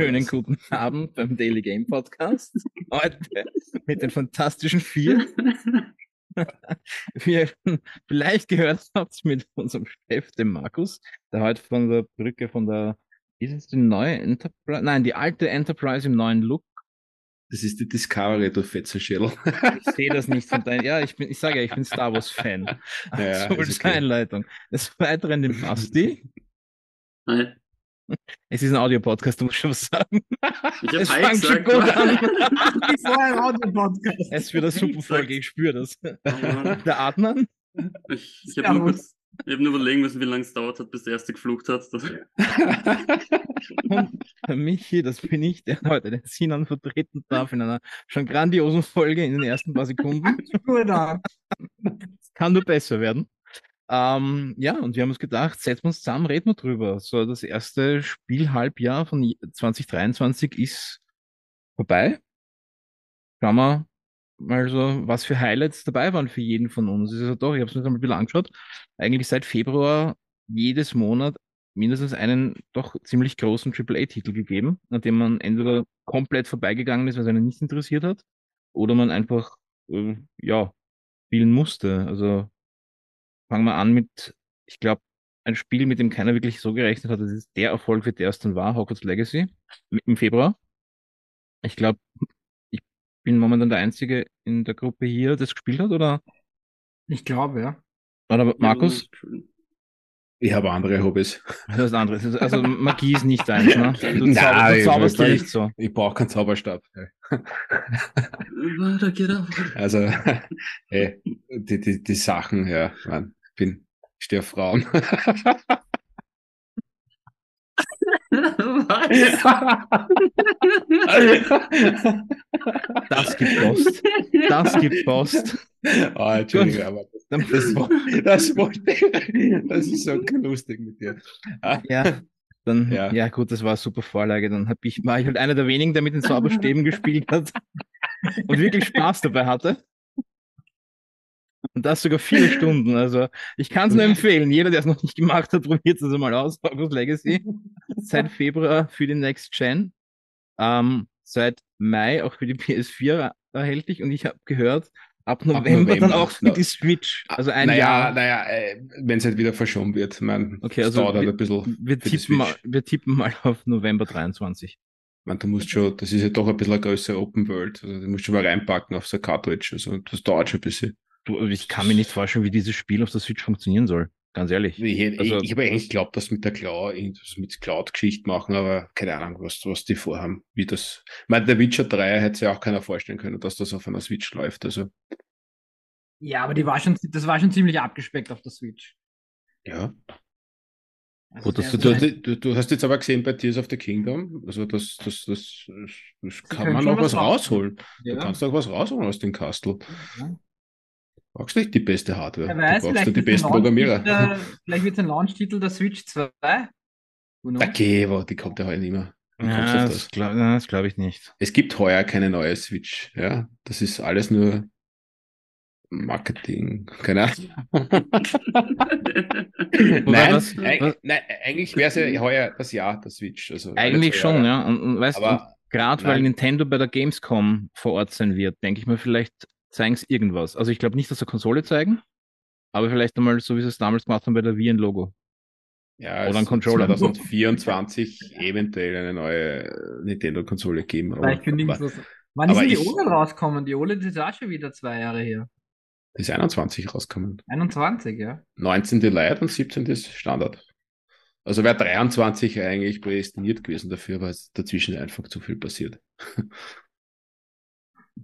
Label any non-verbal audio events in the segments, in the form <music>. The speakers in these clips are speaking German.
Schönen guten Abend beim Daily Game Podcast. Heute mit den fantastischen vier. <laughs> Wie ihr vielleicht gehört habt mit unserem Chef, dem Markus, der heute von der Brücke von der, ist es die neue Enterprise? Nein, die alte Enterprise im neuen Look. Das ist die Discovery, du Fetzenschädel. Ich sehe das nicht von deinem, ja, ich bin, ich sage ja, ich bin Star Wars Fan. Ja, so ist ist okay. Einleitung. Des Weiteren den Basti. Hi. <laughs> Es ist ein Audio-Podcast, du musst schon was sagen. Ich Es fängt schon gesagt. gut an. Wie vorher im Audio-Podcast. Es wird eine super Folge, ich spüre das. Mann. Der Adnan? Ich, ich habe nur, hab nur überlegen müssen, wie lange es dauert hat, bis der erste geflucht hat. Das, <laughs> Und Michi, das bin ich, der heute den Sinan vertreten darf in einer schon grandiosen Folge in den ersten paar Sekunden. <laughs> Gut an. Kann nur besser werden. Ähm, ja, und wir haben uns gedacht, setzen wir uns zusammen, reden wir drüber. So, das erste Spielhalbjahr von 2023 ist vorbei. Schauen wir mal so, was für Highlights dabei waren für jeden von uns. Ist ja doch, ich habe es mir ein bisschen angeschaut, eigentlich seit Februar jedes Monat mindestens einen doch ziemlich großen AAA-Titel gegeben, an dem man entweder komplett vorbeigegangen ist, weil es einen nicht interessiert hat, oder man einfach, äh, ja, spielen musste. Also fangen wir an mit, ich glaube, ein Spiel, mit dem keiner wirklich so gerechnet hat, dass es der Erfolg wird, der es dann war, Hogwarts Legacy, im- Februar. Ich glaube, ich bin momentan der Einzige in der Gruppe hier, das gespielt hat, oder? Ich glaube, ja. Oder Markus? Ich habe andere Hobbys. <laughs> Das ist anderes. Also Magie ist nicht deins, ne? <laughs> Du, Nein, zauber, du ich zauberst wirklich- nicht so. Ich brauche keinen Zauberstab. Er. Also, <laughs> ey, die, die, die Sachen, ja, man, ich bin, ich stehe auf Frauen. <laughs> <laughs> Das gibt Post. Das gibt Post. Oh, Entschuldigung, aber das, das, das, das ist so lustig mit dir. Ja, dann, Ja. ja. gut, das war eine super Vorlage. Dann hab ich, war ich halt einer der wenigen, der mit den Zauberstäben <laughs> gespielt hat und wirklich Spaß dabei hatte. Und das sogar viele <laughs> Stunden. Also ich kann es nur empfehlen. Jeder, der es noch nicht gemacht hat, <laughs> probiert es mal aus. Hogwarts Legacy. <laughs> Seit Februar für die Next Gen. Ähm, seit Mai auch für die PS4 erhältlich. Und ich habe gehört, ab November, dann November, auch für no. die Switch. Also ein naja, Jahr. naja, wenn es halt wieder verschoben wird. Man, Okay, also dauert halt wir- ein bisschen. Wir tippen, mal, wir tippen mal auf November 23. Man, du musst schon, das ist ja doch ein bisschen eine größere Open World. Also, du musst schon mal reinpacken auf so Cartridge. Also, das dauert schon ein bisschen. Du, ich kann mir nicht vorstellen, wie dieses Spiel auf der Switch funktionieren soll. Ganz ehrlich. Ich, Also- ich, ich habe eigentlich geglaubt, dass mit der Cloud, irgendwas mit Cloud-Geschichte machen, aber keine Ahnung, was, was die vorhaben, wie das. Ich meine, der Witcher 3 hätte sich auch keiner vorstellen können, dass das auf einer Switch läuft. Also, Ja, aber die war schon, das war schon ziemlich abgespeckt auf der Switch. ja. Also Gut, du Du, du, du hast jetzt aber gesehen bei Tears of the Kingdom, also das, das, das, das, kann man auch was was rausholen. Ja. Du kannst auch was rausholen aus dem Castle. Ja. Du brauchst nicht die beste Hardware. Wer du weiß, brauchst vielleicht ja die besten Programmierer. Vielleicht wird es ein Launch-Titel der Switch 2. Who knows? Okay, aber die kommt ja heute nicht mehr. Du Ja, das das? glaube glaub ich nicht. Es gibt heuer keine neue Switch. Ja, das ist alles nur Marketing. Keine Ahnung. <laughs> Nein, was- eig- was- nein, eigentlich wäre es ja heuer das Jahr der Switch. Also Eigentlich schon, Jahre. ja. Und, und weißt du, Aber gerade weil. Nintendo bei der Gamescom vor Ort sein wird, denke ich mir, vielleicht zeigen sie irgendwas. Also ich glaube nicht, dass sie Konsole zeigen, aber vielleicht einmal, so wie sie es damals gemacht haben bei der Wii ein Logo. ja, oder es ein Controller. 2024 eventuell eine neue Nintendo-Konsole geben. Aber, Vielleicht kündigen aber das. Wann aber ist denn die ich- OLED rauskommen? Die OLED ist auch schon wieder zwei Jahre her. ist 21 rausgekommen. 21, ja. 19. Light und 17. ist Standard. Also wäre 23 eigentlich prädestiniert gewesen dafür, weil es dazwischen einfach zu viel passiert. <laughs>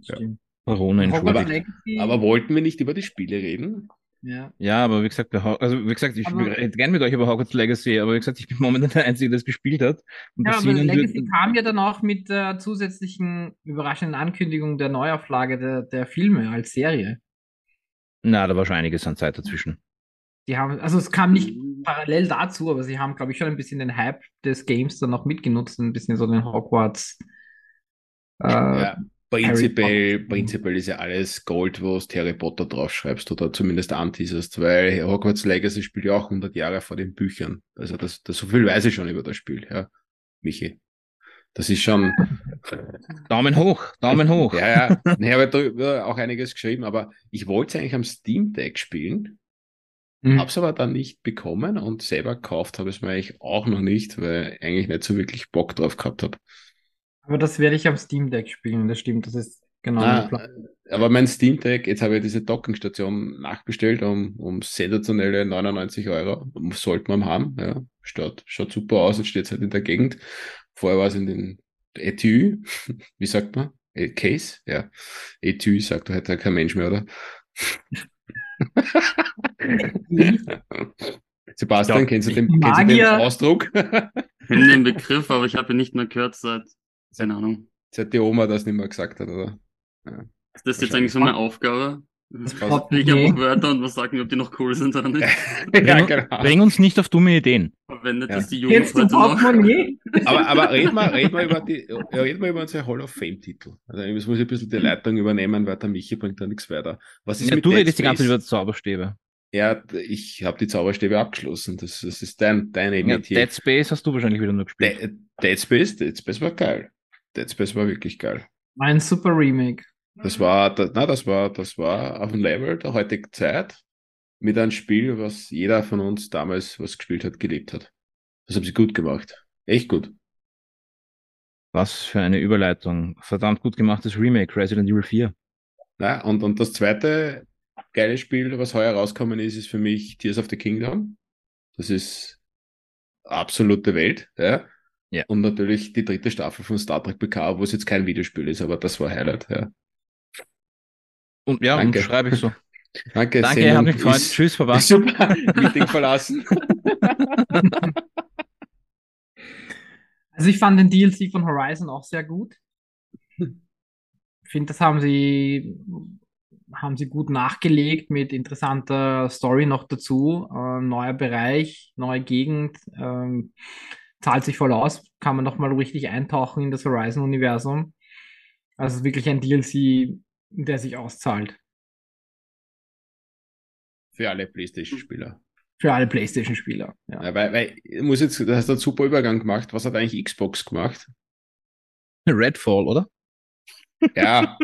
Ja. Stimmt. Corona Hogwarts entschuldigt. Legacy, Aber wollten wir nicht über die Spiele reden? ja. Ja, aber wie gesagt, also wie gesagt, ich Aber- rede gerne mit euch über Hogwarts Legacy, aber wie gesagt, ich bin momentan der Einzige, der es gespielt hat. Und Ja, aber Legacy wird- kam ja dann auch mit der zusätzlichen überraschenden Ankündigung der Neuauflage der, der Filme als Serie. Na, da war schon einiges an Zeit dazwischen. Die haben, also es kam nicht parallel dazu, aber sie haben, glaube ich, schon ein bisschen den Hype des Games dann noch mitgenutzt, ein bisschen so den Hogwarts. Äh, ja, prinzipiell, prinzipiell ist ja alles Gold, wo du Harry Potter draufschreibst oder zumindest anteaserst, weil Hogwarts Legacy spielt ja auch 100 Jahre vor den Büchern. Also das, das so viel weiß ich schon über das Spiel, ja. Michi. Das ist schon. Daumen hoch, Daumen hoch. ja, ja. Ich habe darüber auch einiges geschrieben, aber ich wollte es eigentlich am Steam Deck spielen, Mhm. hab's aber dann nicht bekommen und selber gekauft habe ich es mir eigentlich auch noch nicht, weil ich eigentlich nicht so wirklich Bock drauf gehabt habe. Aber das werde ich am Steam Deck spielen, das stimmt. Das ist genau mein Plan. aber mein Steam Deck, jetzt habe ich diese Dockingstation nachbestellt um, um sensationelle 99 Euro. Sollte man haben. Ja. Schaut, schaut super aus, jetzt steht es halt in der Gegend. Vorher war es in den Etui, <laughs> wie sagt man? Äh, Case? Ja. Etui sagt heute kein Mensch mehr, oder? <laughs> Sebastian, Ja, kennst du den, kennst du den. Ausdruck? Ich kenne den Begriff, aber ich habe ihn nicht mehr gehört seit, keine Ahnung. Seit die Oma das nicht mehr gesagt hat, oder? Ist das jetzt eigentlich so eine Aufgabe? Das Ich einfach Wörter und was sagen, ob die noch cool sind oder nicht. <laughs> ja, Bring, genau. bring uns nicht auf dumme Ideen. Verwendet Ja. das die Jugend du heute noch? Portemonnaie? <laughs> Aber, aber reden wir, reden wir über die, ja, reden wir über unsere Hall of Fame-Titel. Also jetzt muss ich ein bisschen die Leitung übernehmen, weil der Michi bringt da nichts weiter. Was ist Ja, mit du Dead redest die ganze Zeit über Zauberstäbe. Ja, ich habe die Zauberstäbe abgeschlossen. Das, das ist dein, deine Ja. Dead Space hast du wahrscheinlich wieder nur gespielt. Dead, Dead Space, Dead Space war geil. Dead Space war wirklich geil. Ein super Remake. Das war, das, na, das war, das war auf dem Level der heutigen Zeit mit einem Spiel, was jeder von uns damals, was gespielt hat, gelebt hat. Das haben sie gut gemacht. Echt gut. Was für eine Überleitung. Verdammt gut gemachtes Remake, Resident Evil 4. Ja, und, und das zweite geile Spiel, was heuer rauskommen ist, ist für mich Tears of the Kingdom. Das ist absolute Welt, ja. Ja. Und natürlich die dritte Staffel von Star Trek PK, wo es jetzt kein Videospiel ist, aber das war Highlight, ja. Und ja, Danke. und schreibe ich so. <laughs> Danke, Danke, Sendung hat mich gefreut. ist- Tschüss, Baba. Super, <laughs> Meeting verlassen. <laughs> Also ich fand den DLC von Horizon auch sehr gut. Ich finde, das haben sie, haben sie gut nachgelegt mit interessanter Story noch dazu. Äh, neuer Bereich, neue Gegend, ähm, zahlt sich voll aus, kann man nochmal richtig eintauchen in das Horizon-Universum. Also es ist wirklich ein DLC, der sich auszahlt. Für alle Playstation-Spieler. Für alle PlayStation-Spieler. Ja. Ja, weil, weil, ich muss jetzt, du hast einen super Übergang gemacht. Was hat eigentlich Xbox gemacht? Redfall, oder? Ja,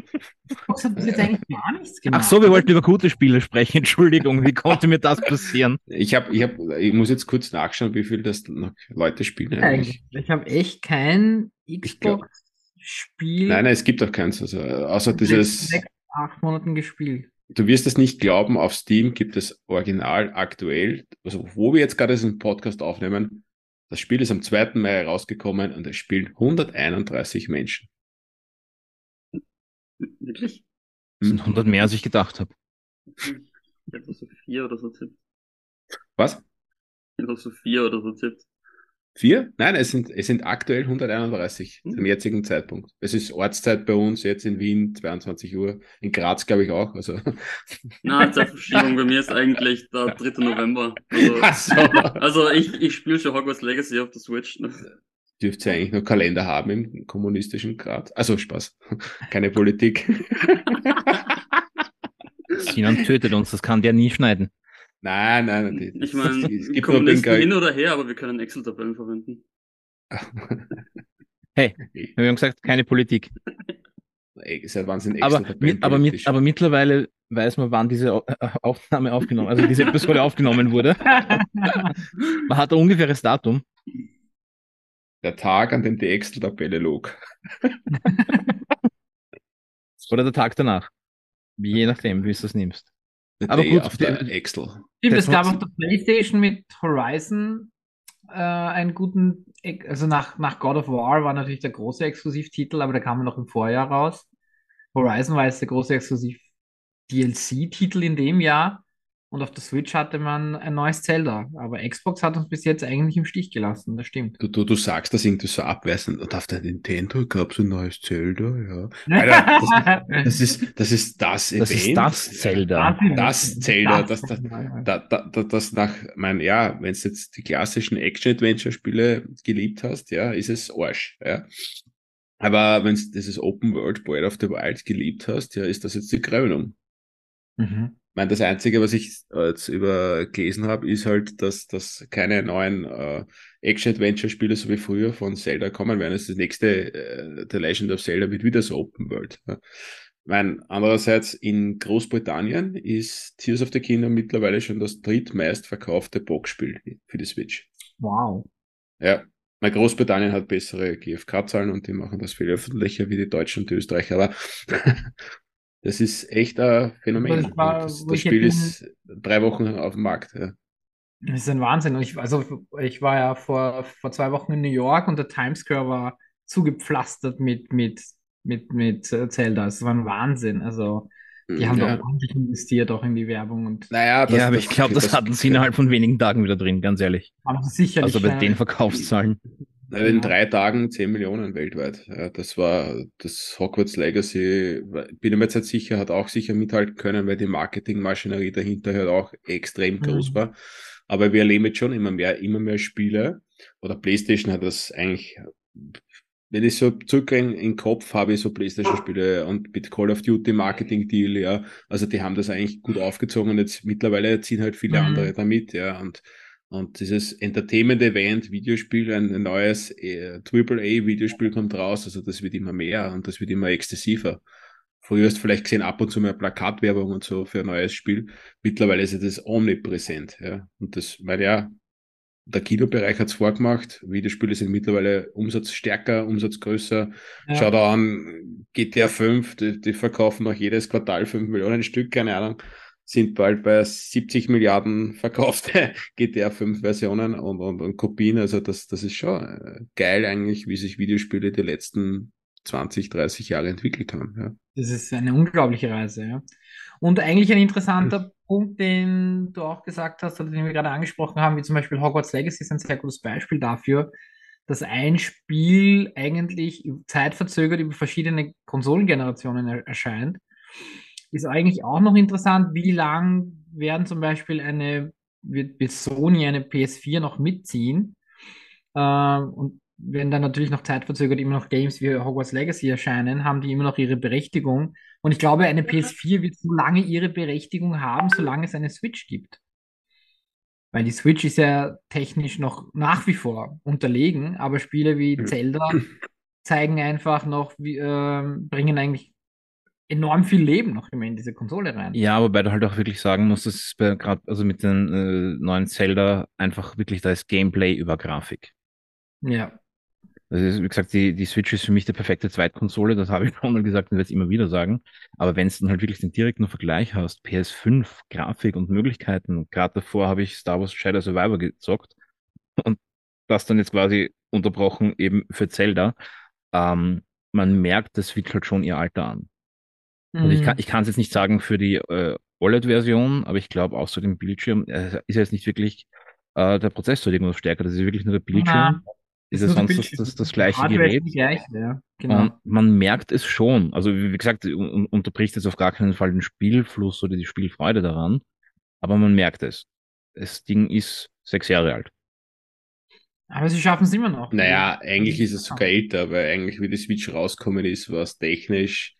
Xbox hat bis jetzt eigentlich gar nichts gemacht. Ach so, wir wollten über gute Spiele sprechen. <laughs> Entschuldigung, wie konnte mir das passieren? ich habe, ich habe, ich muss jetzt kurz nachschauen, wie viel das noch Leute spielen eigentlich. Ich habe echt kein Xbox-Spiel Nein, nein, es gibt auch keins. Also, außer dieses, sechs, acht Monaten gespielt. du wirst es nicht glauben, auf Steam gibt es original aktuell, also wo wir jetzt gerade diesen Podcast aufnehmen, das Spiel ist am 2. Mai rausgekommen und es spielen 131 Menschen. Wirklich? Das sind 100 mehr, als ich gedacht habe. Ich hätte so vier oder so tippt. Was? Ich hätte so vier oder so tippt. Vier? Nein, es sind, es sind aktuell 131 zum jetzigen Zeitpunkt. Es ist Ortszeit bei uns, jetzt in Wien, 22 Uhr. In Graz, glaube ich, auch. Also, Na, Zeitverschiebung bei mir ist eigentlich der 3. November. <laughs> Also, so. also ich, ich spiele schon Hogwarts Legacy auf der Switch. Ne? Dürft ihr eigentlich noch Kalender haben im kommunistischen Grad. Also Spaß. <laughs> Keine Politik. <laughs> Sinan tötet uns, das kann der nie schneiden. nein, nein, nein. Ich meine, es gibt nur Kommunisten hin oder her, aber wir können Excel-Tabellen verwenden. <laughs> Wir haben gesagt, keine Politik. Ey, Seit wann sind Aber, Excel-Tabellen mit, aber, mit, aber mittlerweile weiß man, wann diese Au- Aufnahme aufgenommen, also diese Episode aufgenommen wurde. Man hat ein ungefähres Datum. Der Tag, an dem die Excel-Tabelle log. <laughs> Oder der Tag danach. Je nachdem, wie du es nimmst. The Aber day gut, after die- Excel. Stimmt, es gab auf der PlayStation mit Horizon äh, einen guten, also nach, nach God of War war natürlich der große Exklusivtitel, aber der kam ja noch im Vorjahr raus. Horizon war jetzt der große Exklusiv-DLC-Titel in dem Jahr und auf der Switch hatte man ein neues Zelda, aber Xbox hat uns bis jetzt eigentlich im Stich gelassen, das stimmt. Du, du, du sagst das irgendwie so abweisend. Und auf der Nintendo gab es ein neues Zelda, ja. Alter, Das ist das, ist das Event. Das ist das Zelda. Das Zelda, das, das, das, da, da, da, das nach, mein, ja, wenn du jetzt die klassischen Action-Adventure-Spiele geliebt hast, ja, ist es Arsch, ja. Aber wenn du dieses Open World Breath of the Wild geliebt hast, ja, ist das jetzt die Krönung. Mhm. Meine, das Einzige, was ich jetzt über gelesen habe, ist halt, dass, dass keine neuen äh, Action-Adventure-Spiele so wie früher von Zelda kommen werden. Das, das nächste äh, The Legend of Zelda wird wieder so Open World. Ja. Mein, andererseits in Großbritannien ist Tears of the Kingdom mittlerweile schon das drittmeist verkaufte Boxspiel für die Switch. Wow. Ja, mein Großbritannien hat bessere GFK-Zahlen und die machen das viel öffentlicher wie die Deutschen und die Österreicher, aber <laughs> das ist echt ein Phänomen. Das, war, das, das Spiel ist drei Wochen auf dem Markt. Ja. Das ist ein Wahnsinn. Ich, also ich war ja vor, vor zwei Wochen in New York und der Times Square war zugepflastert mit, mit mit, mit äh, Zelda. Es war ein Wahnsinn. Also, die haben ja. doch ordentlich investiert, auch in die Werbung. Und naja, das, ja, aber ich glaube, das, das, hatten sie innerhalb von wenigen Tagen wieder drin, ganz ehrlich. Aber sicherlich. Also bei den Verkaufszahlen. In drei Tagen 10 Millionen weltweit. Ja, das war das Hogwarts Legacy, bin ich mir jetzt nicht sicher, hat auch sicher mithalten können, weil die Marketingmaschinerie dahinter halt auch extrem mhm. groß war. Aber wir erleben jetzt schon immer mehr, immer mehr Spiele. Oder PlayStation hat das eigentlich wenn ich so zurück in, in den Kopf habe, so Playstation-Spiele und mit Call of Duty Marketing-Deal, ja, also die haben das eigentlich gut aufgezogen und jetzt mittlerweile ziehen halt viele mhm. andere damit, ja, und, und dieses Entertainment-Event, Videospiel, ein, ein neues äh, AAA-Videospiel kommt raus, also das wird immer mehr und das wird immer exzessiver. Früher hast du vielleicht gesehen, ab und zu mehr Plakatwerbung und so für ein neues Spiel. Mittlerweile ist das omnipräsent, ja. Und das, weil ja, der Kinobereich hat es vorgemacht. Videospiele sind mittlerweile umsatzstärker, umsatzgrößer. Ja. Schau da an, GTA 5, die, die, verkaufen noch jedes Quartal 5 Millionen Stück, keine Ahnung, sind bald bei 70 Milliarden verkaufte <laughs> GTA 5 Versionen und, und, und Kopien. Also das, das ist schon äh, geil eigentlich, wie sich Videospiele die letzten 20, 30 Jahre entwickelt haben. Ja. Das ist eine unglaubliche Reise, ja. Und eigentlich ein interessanter hm. Punkt, den du auch gesagt hast, oder den wir gerade angesprochen haben, wie zum Beispiel Hogwarts Legacy ist ein sehr gutes Beispiel dafür, dass ein Spiel eigentlich zeitverzögert über verschiedene Konsolengenerationen er erscheint. Ist eigentlich auch noch interessant, wie lang werden zum Beispiel eine, wird, wird Sony eine PS4 noch mitziehen? Äh, und wenn dann natürlich noch zeitverzögert immer noch Games wie Hogwarts Legacy erscheinen, haben die immer noch ihre Berechtigung. Und ich glaube, eine PS4 wird so lange ihre Berechtigung haben, solange es eine Switch gibt. Weil die Switch ist ja technisch noch nach wie vor unterlegen, aber Spiele wie Zelda <clears throat> zeigen einfach noch, wie, äh, bringen eigentlich enorm viel Leben noch immer in diese Konsole rein. Ja, wobei du halt auch wirklich sagen musst, dass es gerade also mit den äh, neuen Zelda einfach wirklich da ist Gameplay über Grafik. Ja. Also wie gesagt, die, die Switch ist für mich die perfekte Zweitkonsole, das habe ich schon mal gesagt und werde es immer wieder sagen. Aber wenn du dann halt wirklich den direkten Vergleich hast, PS5, Grafik und Möglichkeiten, gerade davor habe ich Star Wars Shadow Survivor gezockt und das dann jetzt quasi unterbrochen eben für Zelda. Ähm, man merkt der Switch halt schon ihr Alter an. Mhm. Und ich kann ich es jetzt nicht sagen für die äh, OLED-Version, aber ich glaube auch so dem Bildschirm äh, ist jetzt nicht wirklich äh, der Prozessor irgendwas stärker, das ist wirklich nur der Bildschirm. Aha ist es sonst das, das, das gleiche Gerät. Gleiche, ja. genau. Und man merkt es schon. Also wie gesagt, unterbricht jetzt auf gar keinen Fall den Spielfluss oder die Spielfreude daran, aber man merkt es. Das Ding ist sechs Jahre alt. Aber sie schaffen es immer noch. Naja, eigentlich ist es sogar älter, weil eigentlich wie die Switch rauskommen ist, war es technisch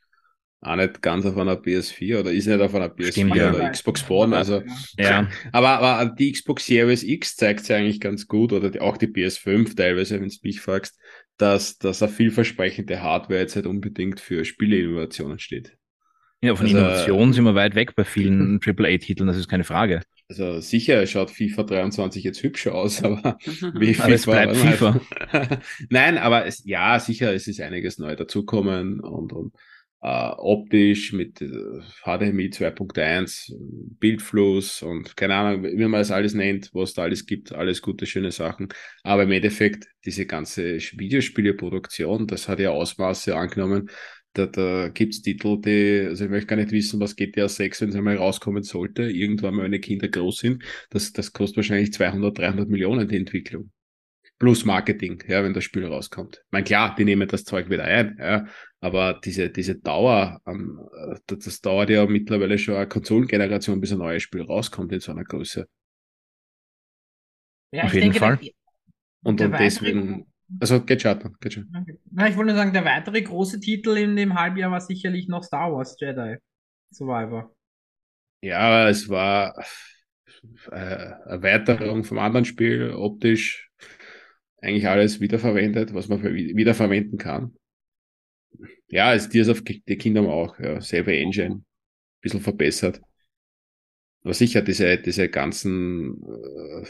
auch nicht ganz auf einer PS4 oder ist nicht auf einer PS4 Stimmt, oder ja. Xbox One. Also, ja. Aber, aber die Xbox Series X zeigt es eigentlich ganz gut oder die, auch die PS5 teilweise, wenn du mich fragst, dass, dass eine vielversprechende Hardware jetzt nicht unbedingt für Spieleinnovationen steht. Ja, von also, Innovation sind wir weit weg bei vielen <laughs> AAA-Titeln, das ist keine Frage. Also sicher schaut FIFA 23 jetzt hübscher aus, aber <laughs> wie FIFA, aber es bleibt FIFA. <laughs> Nein, aber es, ja, sicher, es ist einiges neu dazukommen und, und äh, optisch mit äh, HDMI 2.1, Bildfluss und keine Ahnung, wie man das alles nennt, was da alles gibt, alles gute, schöne Sachen. Aber im Endeffekt, diese ganze Videospieleproduktion, das hat ja Ausmaße angenommen. Da, da gibt's Titel, die, also ich möchte gar nicht wissen, was GTA 6, wenn es einmal rauskommen sollte, irgendwann mal, wenn die Kinder groß sind, das, das kostet wahrscheinlich 200, 300 Millionen die Entwicklung plus Marketing, ja, wenn das Spiel rauskommt. Ich meine, klar, die nehmen das Zeug wieder ein, ja, aber diese, diese Dauer, ähm, das, das dauert ja mittlerweile schon eine Konsolengeneration, bis ein neues Spiel rauskommt in so einer Größe. Ja, Auf jeden denke, Fall. und, und deswegen, also geht schon, geht schon. Na, ich wollte nur sagen, der weitere große Titel in dem Halbjahr war sicherlich noch Star Wars Jedi Survivor. Ja, es war äh, Erweiterung vom anderen Spiel, optisch eigentlich alles wiederverwendet, was man wiederverwenden kann. Ja, es Tears of the Kingdom auch, ja, selbe Engine, bisschen verbessert. Aber sicher, diese, diese ganzen äh,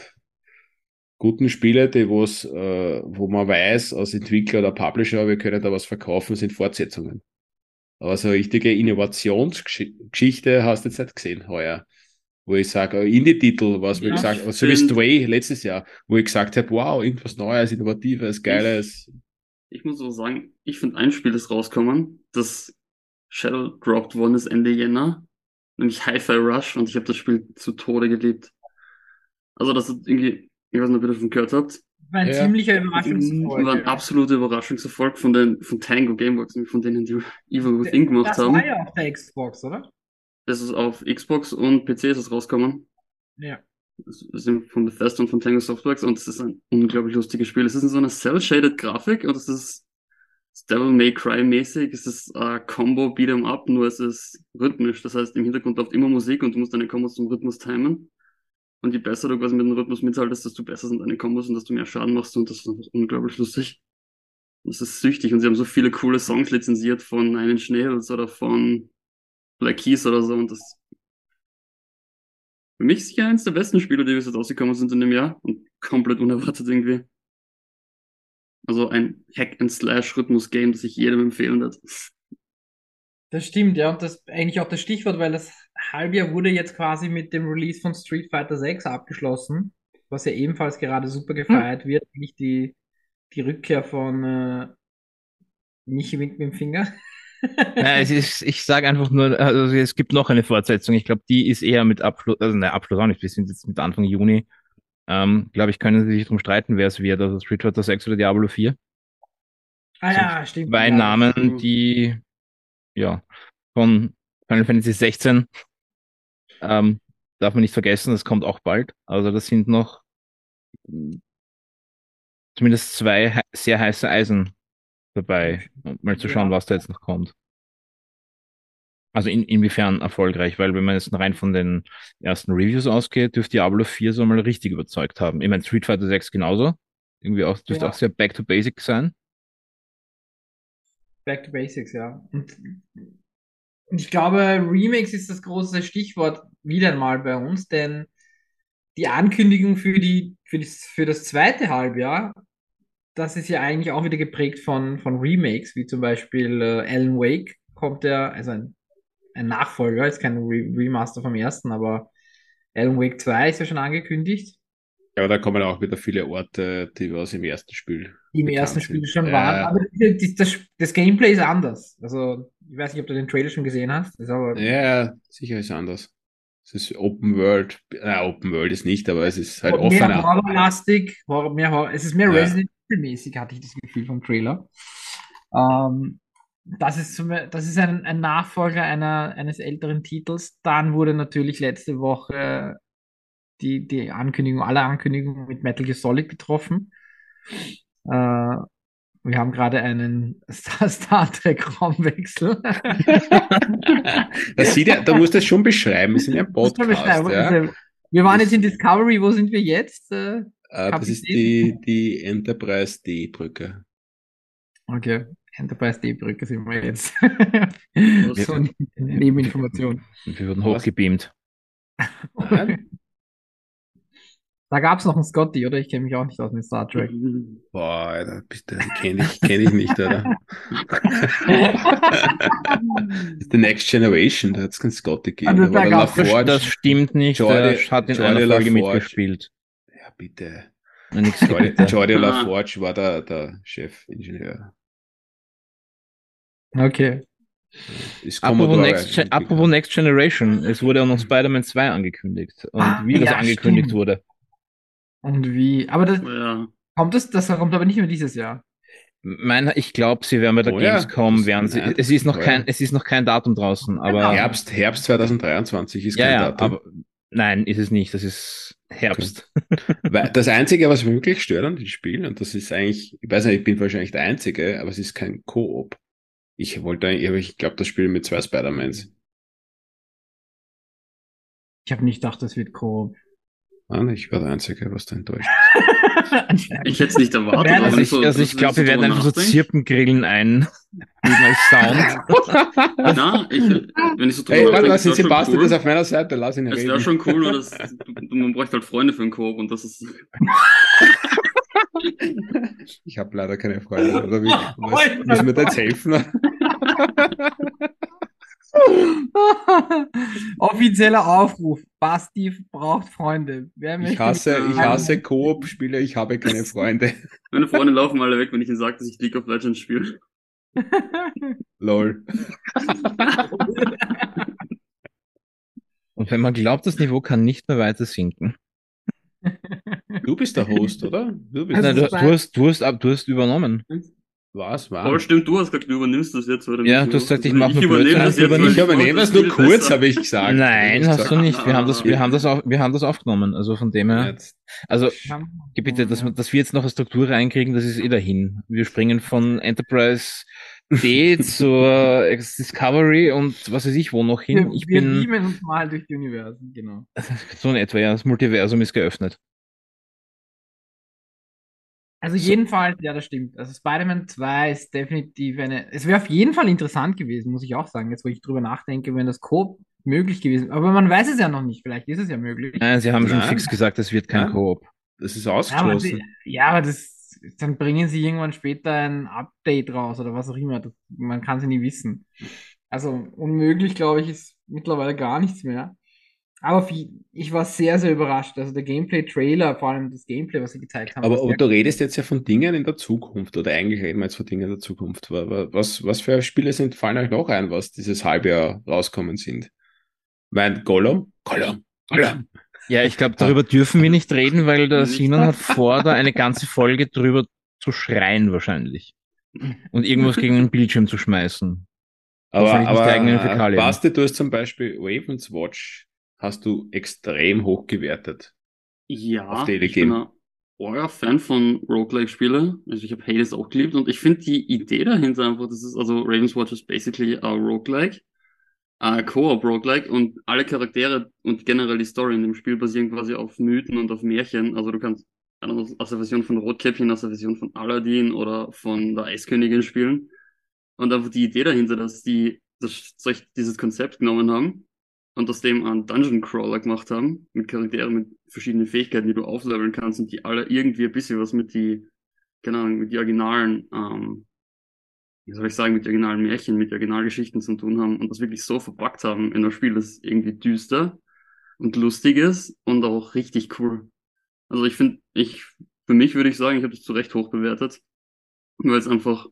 guten Spiele, die wo's, äh, wo man weiß, als Entwickler oder Publisher, wir können da was verkaufen, sind Fortsetzungen. Aber so richtige Innovationsgeschichte hast du jetzt nicht gesehen heuer. Wo ich sage, Indie-Titel, was ja, wir gesagt so wie Stray letztes Jahr, wo ich gesagt habe, wow, irgendwas Neues, Innovatives, Geiles. Ich, ich muss auch sagen, ich finde ein Spiel, das rauskommen, das Shadow dropped worden ist Ende Jänner, nämlich Hi-Fi Rush und ich habe das Spiel zu Tode geliebt. Also das ist irgendwie, ich weiß nicht, ob ihr davon gehört habt. War ein ja. ziemlicher Überraschungserfolg. War ein absoluter Überraschungserfolg von den von Tango Gameworks, von denen die Evil Within gemacht das haben. Das war ja auf der Xbox, oder? Das ist auf Xbox und PC ist es rausgekommen. Ja. Das ist von Bethesda und von Tango Softworks und es ist ein unglaublich lustiges Spiel. Es ist in so einer cell-shaded Grafik und es ist Devil May Cry mäßig. Es ist äh, Combo Beat'em Up, nur es ist rhythmisch. Das heißt, im Hintergrund läuft immer Musik und du musst deine Kombos zum Rhythmus timen. Und je besser du quasi mit dem Rhythmus mithaltest, desto besser sind deine Kombos und desto mehr Schaden machst du und das ist einfach unglaublich lustig. Das ist süchtig und sie haben so viele coole Songs lizenziert von Einen Schnähels oder von Black Keys oder so und das für mich sicher eines der besten Spiele, die bis jetzt rausgekommen sind in dem Jahr und komplett unerwartet irgendwie. Also ein Hack-and-Slash-Rhythmus-Game, das ich jedem empfehlen würde. Das stimmt, ja, und das ist eigentlich auch das Stichwort, weil das Halbjahr wurde jetzt quasi mit dem Release von Street Fighter 6 abgeschlossen, was ja ebenfalls gerade super gefeiert hm. wird, nicht die, die Rückkehr von äh, Michi winkt mit dem Finger. Ja, es ist, ich sage einfach nur, also es gibt noch eine Fortsetzung. Ich glaube, die ist eher mit Abschluss, also ne, Abschluss auch nicht, wir sind jetzt mit Anfang Juni. Ähm, glaube ich, können sie sich darum streiten, wer es wird, also Street Fighter 6 oder Diablo 4. Ah ja, stimmt. Zwei ja, Namen, die ja von Final Fantasy 16 ähm, darf man nicht vergessen, das kommt auch bald. Also das sind noch zumindest zwei sehr heiße Eisen dabei, um mal zu schauen, ja. was da jetzt noch kommt. Also in, inwiefern erfolgreich, weil wenn man jetzt rein von den ersten Reviews ausgeht, dürfte Diablo 4 so mal richtig überzeugt haben. Ich meine, Street Fighter 6 genauso. Irgendwie auch, dürfte ja. auch sehr back to basic sein. Back to basics, ja. Und ich glaube, Remix ist das große Stichwort wieder mal bei uns, denn die Ankündigung für, die, für, das, für das zweite Halbjahr das ist ja eigentlich auch wieder geprägt von, von Remakes, wie zum Beispiel äh, Alan Wake kommt ja, also ein, ein Nachfolger, ist kein Re Remaster vom ersten, aber Alan Wake 2 ist ja schon angekündigt. Ja, aber da kommen auch wieder viele Orte, die aus dem ersten Spiel. Die im ersten Spiel schon äh, waren, aber das, das, das, Gameplay ist anders. Also, ich weiß nicht, ob du den Trailer schon gesehen hast. ja, sicher ist anders. Es ist Open World, äh, Open World ist nicht, aber es ist halt offener. Mehr horrorlastig, Horror, mehr Horror, es ist mehr ja. Resident mäßig hatte ich das Gefühl vom Trailer. Ähm, das ist, zum, das ist ein, ein Nachfolger einer, eines älteren Titels. Dann wurde natürlich letzte Woche die, die Ankündigung, alle Ankündigungen mit Metal Gear Solid getroffen. Äh, wir haben gerade einen <laughs> Star, Star Trek Raumwechsel. das sieht ja, da musst du das schon beschreiben. Wir sind ja ein Podcast. Ja. Wir waren jetzt in Discovery, wo sind wir jetzt? Äh, äh, das ist die, die Enterprise D-Brücke. Okay, Enterprise D-Brücke sind wir jetzt. so eine Nebeninformation. Wir wurden hochgebeamt. Da gab es noch einen Scotty, oder? Ich kenne mich auch nicht aus mit Star Trek. Boah, Alter, bitte, kenne ich, kenn ich nicht, oder? <laughs> The Next Generation, da hat es keinen Scotty gegeben. Also, da da das, das stimmt nicht, Jordi, der hat in Jordi einer Folge LaForge. mitgespielt bitte. Jordi, Jordi LaForge war der, der Chefingenieur. Okay. Apropos Next, apropos Next, Generation, es wurde auch noch Spider-Man 2 angekündigt. Und ah, wie das ja, angekündigt stimmt. wurde. Und wie, aber das, ja. kommt das, das kommt aber nicht mehr dieses Jahr. Mein, ich glaube, sie werden bei der oh, Gamescom, ja. werden sie, es ist noch kein, es ist noch kein Datum draußen, aber. Herbst, Herbst 2023 ist kein Datum. Aber, nein, ist es nicht, das ist Herbst. Weil das Einzige, was wirklich stört an dem Spiel, und das ist eigentlich, ich weiß nicht, ich bin wahrscheinlich der Einzige, aber es ist kein Koop. Ich wollte, ich glaube, das Spiel mit zwei Spider-Mans. Ich habe nicht gedacht, das wird Koop. Mann, ich war der Einzige, was da enttäuscht <laughs> Ich hätte es nicht erwartet. Ja, aber Also ich, so- also ich glaube, wir werden einfach so Zirpengrillen ein. <laughs> als Sound. <laughs> Na, ich, wenn ich so drüber Hey, warte wär schon Sebastian cool. ist auf meiner Seite, lass ihn Es reden. wäre schon cool, nur das, man bräuchte halt Freunde für einen Koop und das ist. Ich habe leider keine Freunde. Oder wie? Was, müssen wir da jetzt helfen? <laughs> Offizieller Aufruf. Basti braucht Freunde. Ich hasse, ich hasse Koop-Spiele, ich habe keine Freunde. <laughs> Meine Freunde laufen alle weg, wenn ich ihnen sage, dass ich League of Legends spiele. <laughs> Lol. Und wenn man glaubt, das Niveau kann nicht mehr weiter sinken. Du bist der Host, oder? Du bist Also Nein, du, du, hast, du, hast, ab- du hast übernommen. Was? Aber Was? stimmt, du hast gesagt, du übernimmst das jetzt, oder? Ja, du hast gesagt, ich Also mach nur übernehme das jetzt, weil übernimmst- Ich übernehme das nur kurz, habe ich gesagt. Nein, ich hast du nicht. Wir haben das, wir haben das, auf, wir haben das aufgenommen. Also von dem her. Also bitte, dass, wir- dass wir jetzt noch eine Struktur reinkriegen, das ist eh dahin. Wir springen von Enterprise D <laughs> zur Discovery und was weiß ich wo noch hin. Ich wir bin beamen uns mal durch die Universen, genau. <laughs> so in etwa, ja, das Multiversum ist geöffnet. Also jedenfalls, ja, das stimmt. Also Spider-Man 2 ist definitiv eine. Es wäre auf jeden Fall interessant gewesen, muss ich auch sagen, jetzt wo ich drüber nachdenke, wenn das Coop möglich gewesen Aber man weiß es ja noch nicht. Vielleicht ist es ja möglich. Nein, sie haben schon Nein. fix gesagt, es wird kein Nein. Koop. Das ist Ja, ausgeschlossen. ja, aber das, dann bringen sie irgendwann später ein Update raus oder was auch immer. Das, man kann es nie wissen. Also unmöglich, glaube ich, ist mittlerweile gar nichts mehr. Aber ich war sehr, sehr überrascht. Also der Gameplay-Trailer, vor allem das Gameplay, was sie gezeigt haben. Aber, aber du redest jetzt ja von Dingen in der Zukunft, oder eigentlich reden wir jetzt von Dingen in der Zukunft. Wa- wa- Was, was für Spiele sind, fallen euch noch ein, was dieses halbe Jahr rauskommen sind? Mein Gollum? Gollum, Gollum. Ja, ich glaube, darüber dürfen wir nicht reden, weil der. Simon hat vor, da eine ganze Folge drüber zu schreien wahrscheinlich. Und irgendwas gegen den Bildschirm zu schmeißen. Aber, aber. Basti, du hast zum Beispiel Ravens Watch, hast du extrem hoch gewertet. Ja, Auf Daily ich bin ein euer Fan von Roguelike-Spielen. Also ich habe Hades auch geliebt und ich finde die Idee dahinter einfach, das ist, also Raven's Watch ist basically a Roguelike, a Co-op Roguelike und alle Charaktere und generell die Story in dem Spiel basieren quasi auf Mythen und auf Märchen. Also du kannst aus der Version von Rotkäppchen, aus der Version von Aladdin oder von der Eiskönigin spielen. Und einfach die Idee dahinter, dass die das, solch, dieses Konzept genommen haben und aus dem einen Dungeon Crawler gemacht haben, mit Charakteren mit verschiedenen Fähigkeiten, die du aufleveln kannst und die alle irgendwie ein bisschen was mit die, keine Ahnung, mit die originalen, ähm, wie soll ich sagen, mit originalen Märchen, mit Originalgeschichten zu tun haben und das wirklich so verpackt haben in einem Spiel, das irgendwie düster und lustig ist und auch richtig cool. Also ich finde, ich, für mich würde ich sagen, ich habe das zu Recht hoch bewertet, weil es einfach,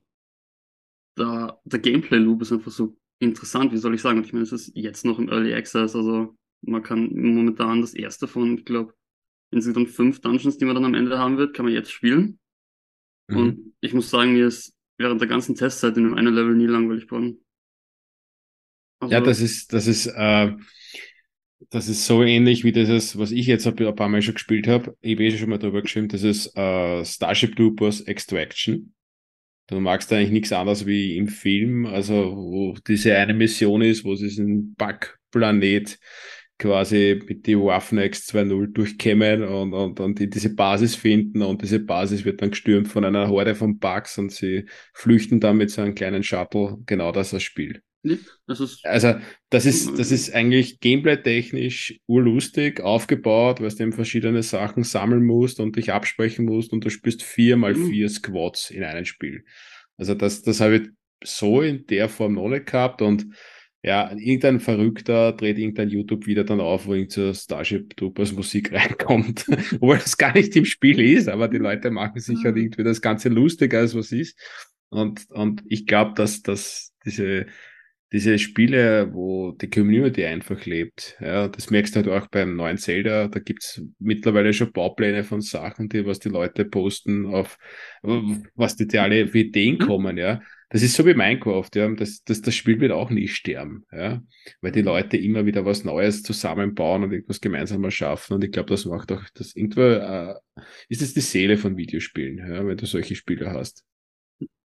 da, der Gameplay-Loop ist einfach so interessant, wie soll ich sagen? Ich meine, es ist jetzt noch im Early Access, also man kann momentan das erste von, ich glaube, insgesamt fünf Dungeons, die man dann am Ende haben wird, kann man jetzt spielen. Mhm. Und ich muss sagen, mir ist während der ganzen Testzeit in dem einen Level nie langweilig geworden. Also, Ja, das ist, das ist, äh, das ist so ähnlich wie dieses, was ich jetzt ein paar Mal schon gespielt habe. Ich habe eh schon mal drüber geschrieben, das ist äh, Starship Troopers Extraction. Du magst eigentlich nichts anderes wie im Film, also wo diese eine Mission ist, wo sie diesen Bug-Planet quasi mit die Waffen X2.0 durchkämmen und, und, und die diese Basis finden und diese Basis wird dann gestürmt von einer Horde von Bugs und sie flüchten dann mit so einem kleinen Shuttle. Genau das ist das Spiel. Das ist, Also, das ist, das ist eigentlich gameplay-technisch urlustig aufgebaut, weil du eben verschiedene Sachen sammeln musst und dich absprechen musst und du spielst vier mal Mhm. vier Squads in einem Spiel. Also, das, das habe ich so in der Form noch nicht gehabt und ja, irgendein Verrückter dreht irgendein YouTube-Video dann auf, wo irgend so Starship Troopers Musik <laughs> reinkommt, obwohl das gar nicht im Spiel ist, aber die Leute machen sich halt Mhm. irgendwie das Ganze lustiger als was ist. Und, und ich glaube, dass, dass diese, diese Spiele, wo die Community einfach lebt, ja, das merkst du halt auch beim neuen Zelda, da gibt's mittlerweile schon Baupläne von Sachen, die, was die Leute posten, auf was die, die alle für Ideen Mhm. kommen, ja. Das ist so wie Minecraft, ja. Das, das, das Spiel wird auch nie sterben, ja. Weil die Leute immer wieder was Neues zusammenbauen und irgendwas gemeinsam erschaffen. Und ich glaube, das macht auch das irgendwo, äh, ist es die Seele von Videospielen, ja, wenn du solche Spiele hast.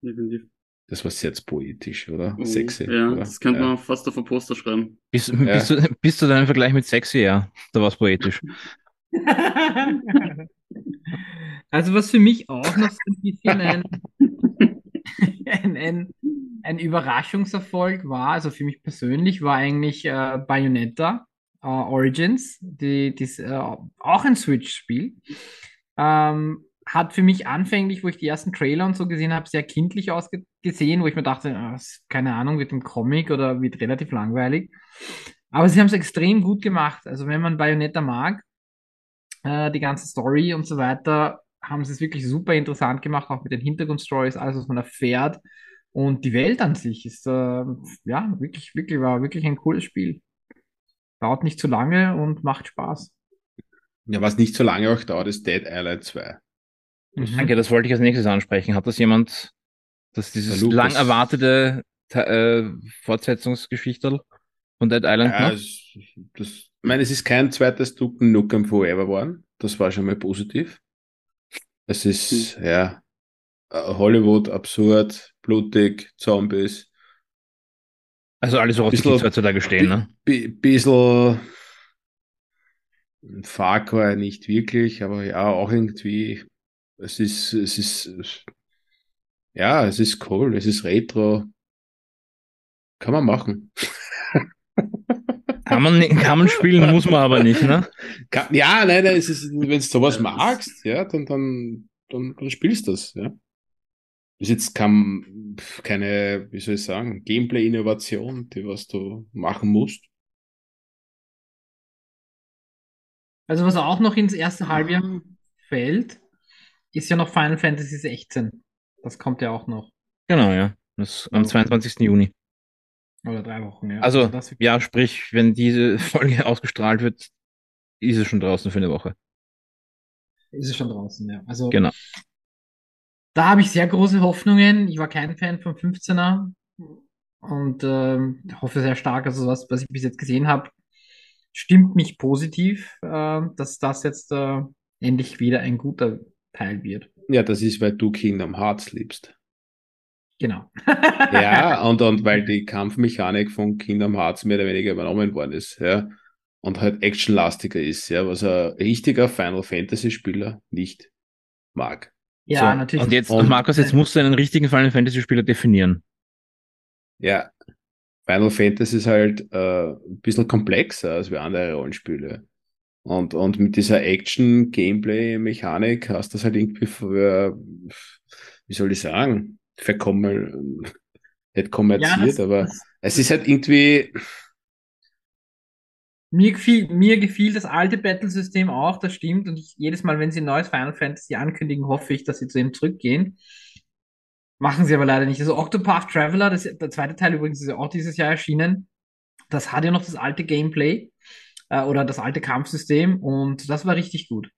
definitiv. Das war sehr poetisch, oder? Oh, Sexy. Ja, oder? das könnte Ja. man fast auf ein Poster schreiben. Bist, Ja. bist, du, bist du dann im Vergleich mit sexy? Ja, da war es poetisch. <laughs> Also was für mich auch noch so ein bisschen ein, ein, ein, ein Überraschungserfolg war, also für mich persönlich, war eigentlich äh, Bayonetta äh, Origins, die, die, äh, auch ein Switch-Spiel. Ähm, hat für mich anfänglich, wo ich die ersten Trailer und so gesehen habe, sehr kindlich ausgesehen, wo ich mir dachte, ah, keine Ahnung, wird ein Comic oder wird relativ langweilig. Aber sie haben es extrem gut gemacht. Also wenn man Bayonetta mag, äh, die ganze Story und so weiter, haben sie es wirklich super interessant gemacht, auch mit den Hintergrundstories, alles, was man erfährt. Und die Welt an sich ist, äh, ja, wirklich, wirklich, war wirklich ein cooles Spiel. Dauert nicht zu lange und macht Spaß. Ja, was nicht so lange auch dauert, ist Dead Island 2. Mhm. Danke, das wollte ich als nächstes ansprechen. Hat das jemand, dass dieses lang erwartete Te- äh, Fortsetzungsgeschichtel von Dead Island Ja, noch? es, das, ich meine, es ist kein zweites Duke Nukem Forever geworden. Das war schon mal positiv. Es ist, ja, äh, Hollywood, absurd, blutig, Zombies, Also alles, worauf die Bisschen- Kids heutzutage stehen, ne? bi bisschen Far Cry nicht wirklich, aber ja, auch irgendwie, es ist, es ist, ja, es ist cool, es ist Retro. Kann man machen. Kann man, kann man spielen, muss man aber nicht, ne? Kann, ja, nein, nein, es ist, wenn du sowas magst, ja, dann, dann, dann, dann spielst du das, ja. Ist jetzt kein, keine, wie soll ich sagen, Gameplay-Innovation, die was du machen musst. Also was auch noch ins erste Halbjahr fällt, ist ja noch Final Fantasy 16. Das kommt ja auch noch. Genau, ja. Das am 22. Juni. Oder drei Wochen, ja. Also, das ja, sprich, wenn diese <laughs> Folge ausgestrahlt wird, ist es schon draußen für eine Woche. ist es schon draußen, ja. Also Genau. da habe ich sehr große Hoffnungen. Ich war kein Fan vom 15er und ähm, hoffe sehr stark, also was, was ich bis jetzt gesehen habe, stimmt mich positiv, äh, dass das jetzt äh, endlich wieder ein guter Teil wird. Ja, das ist, weil du Kingdom Hearts liebst. Genau. <laughs> Ja, und, und weil <laughs> die Kampfmechanik von Kingdom Hearts mehr oder weniger übernommen worden ist, ja. Und halt actionlastiger ist, ja, was ein richtiger Final Fantasy Spieler nicht mag. Ja, So, natürlich. Und jetzt, Und- Markus, jetzt musst du einen richtigen Final Fantasy Spieler definieren. Ja, Final Fantasy ist halt äh, ein bisschen komplexer als wie andere Rollenspiele. Und, und mit dieser Action-Gameplay-Mechanik hast du das halt irgendwie für, wie soll ich sagen, verkommen, <laughs> nicht kommerziert, das- aber das- es ist halt irgendwie, Mir gefiel, mir gefiel das alte Battle-System auch, das stimmt. Und ich, jedes Mal, wenn sie ein neues Final Fantasy ankündigen, hoffe ich, dass sie zu ihm zurückgehen. Machen sie aber leider nicht. Also Octopath Traveler, das, der zweite Teil übrigens ist ja auch dieses Jahr erschienen. Das hat ja noch das alte Gameplay äh, oder das alte Kampfsystem und das war richtig gut.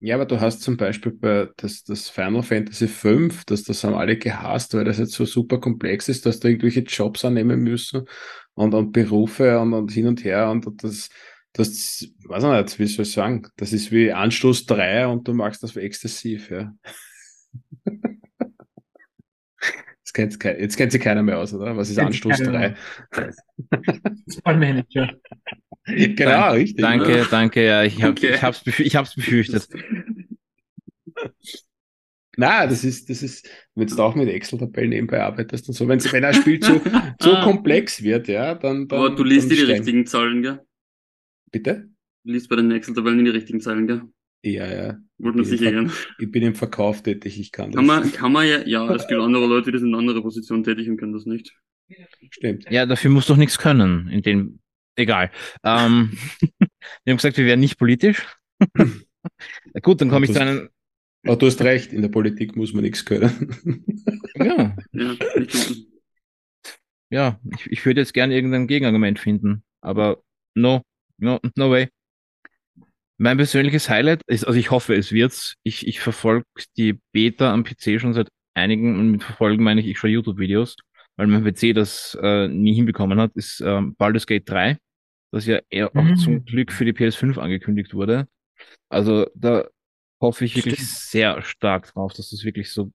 ja, aber du hast zum Beispiel bei das, das Final Fantasy V, das, das haben alle gehasst, weil das jetzt so super komplex ist, dass du irgendwelche Jobs annehmen müssen und, und Berufe und, und hin und her und das, das, weiß ich nicht, wie soll ich sagen, das ist wie Anstoß 3 und du magst das für exzessiv, ja. <laughs> Jetzt kennt, ke- jetzt kennt sich keiner mehr aus, oder? Was ist Anstoß keiner 3? Fußballmanager. <laughs> genau, Dank- richtig. Danke, danke, ja, ich, hab, Okay. ich, hab's, befü ich hab's befürchtet. Na, das ist, das ist, wenn du auch mit Excel-Tabellen nebenbei arbeitest und so, wenn, wenn ein Spiel zu, <laughs> zu Ah. komplex wird, ja, dann, dann. Aber du liest dann dir die richtigen Zahlen, gell? Bitte? Du liest bei den Excel-Tabellen die richtigen Zahlen, gell? Ja, ja. Wollte man Ich bin sicher. Ver- Ich bin im Verkauf tätig, ich kann das. Kann man, kann man ja, ja, <laughs> es gibt andere Leute, die sind in anderer Position tätig und können das nicht. Stimmt. Ja, dafür musst du doch nichts können. In dem, egal. Ähm, <laughs> wir haben gesagt, wir wären nicht politisch. Na <laughs> gut, dann komme ich zu einem, Aber du hast recht, in der Politik muss man nichts können. ja, Ja, ja, ich, ich würde jetzt gerne irgendein Gegenargument finden, aber no, no, no way. Mein persönliches Highlight ist, also ich hoffe, es wird's. Ich, ich verfolge die Beta am PC schon seit einigen, und mit verfolgen meine ich, ich schaue YouTube-Videos, weil mein PC das äh, nie hinbekommen hat, ist ähm, Baldur's Gate 3, das ja eher auch Mhm. zum Glück für die PS5 angekündigt wurde. Also da hoffe ich wirklich Stimmt. sehr stark drauf, dass das wirklich so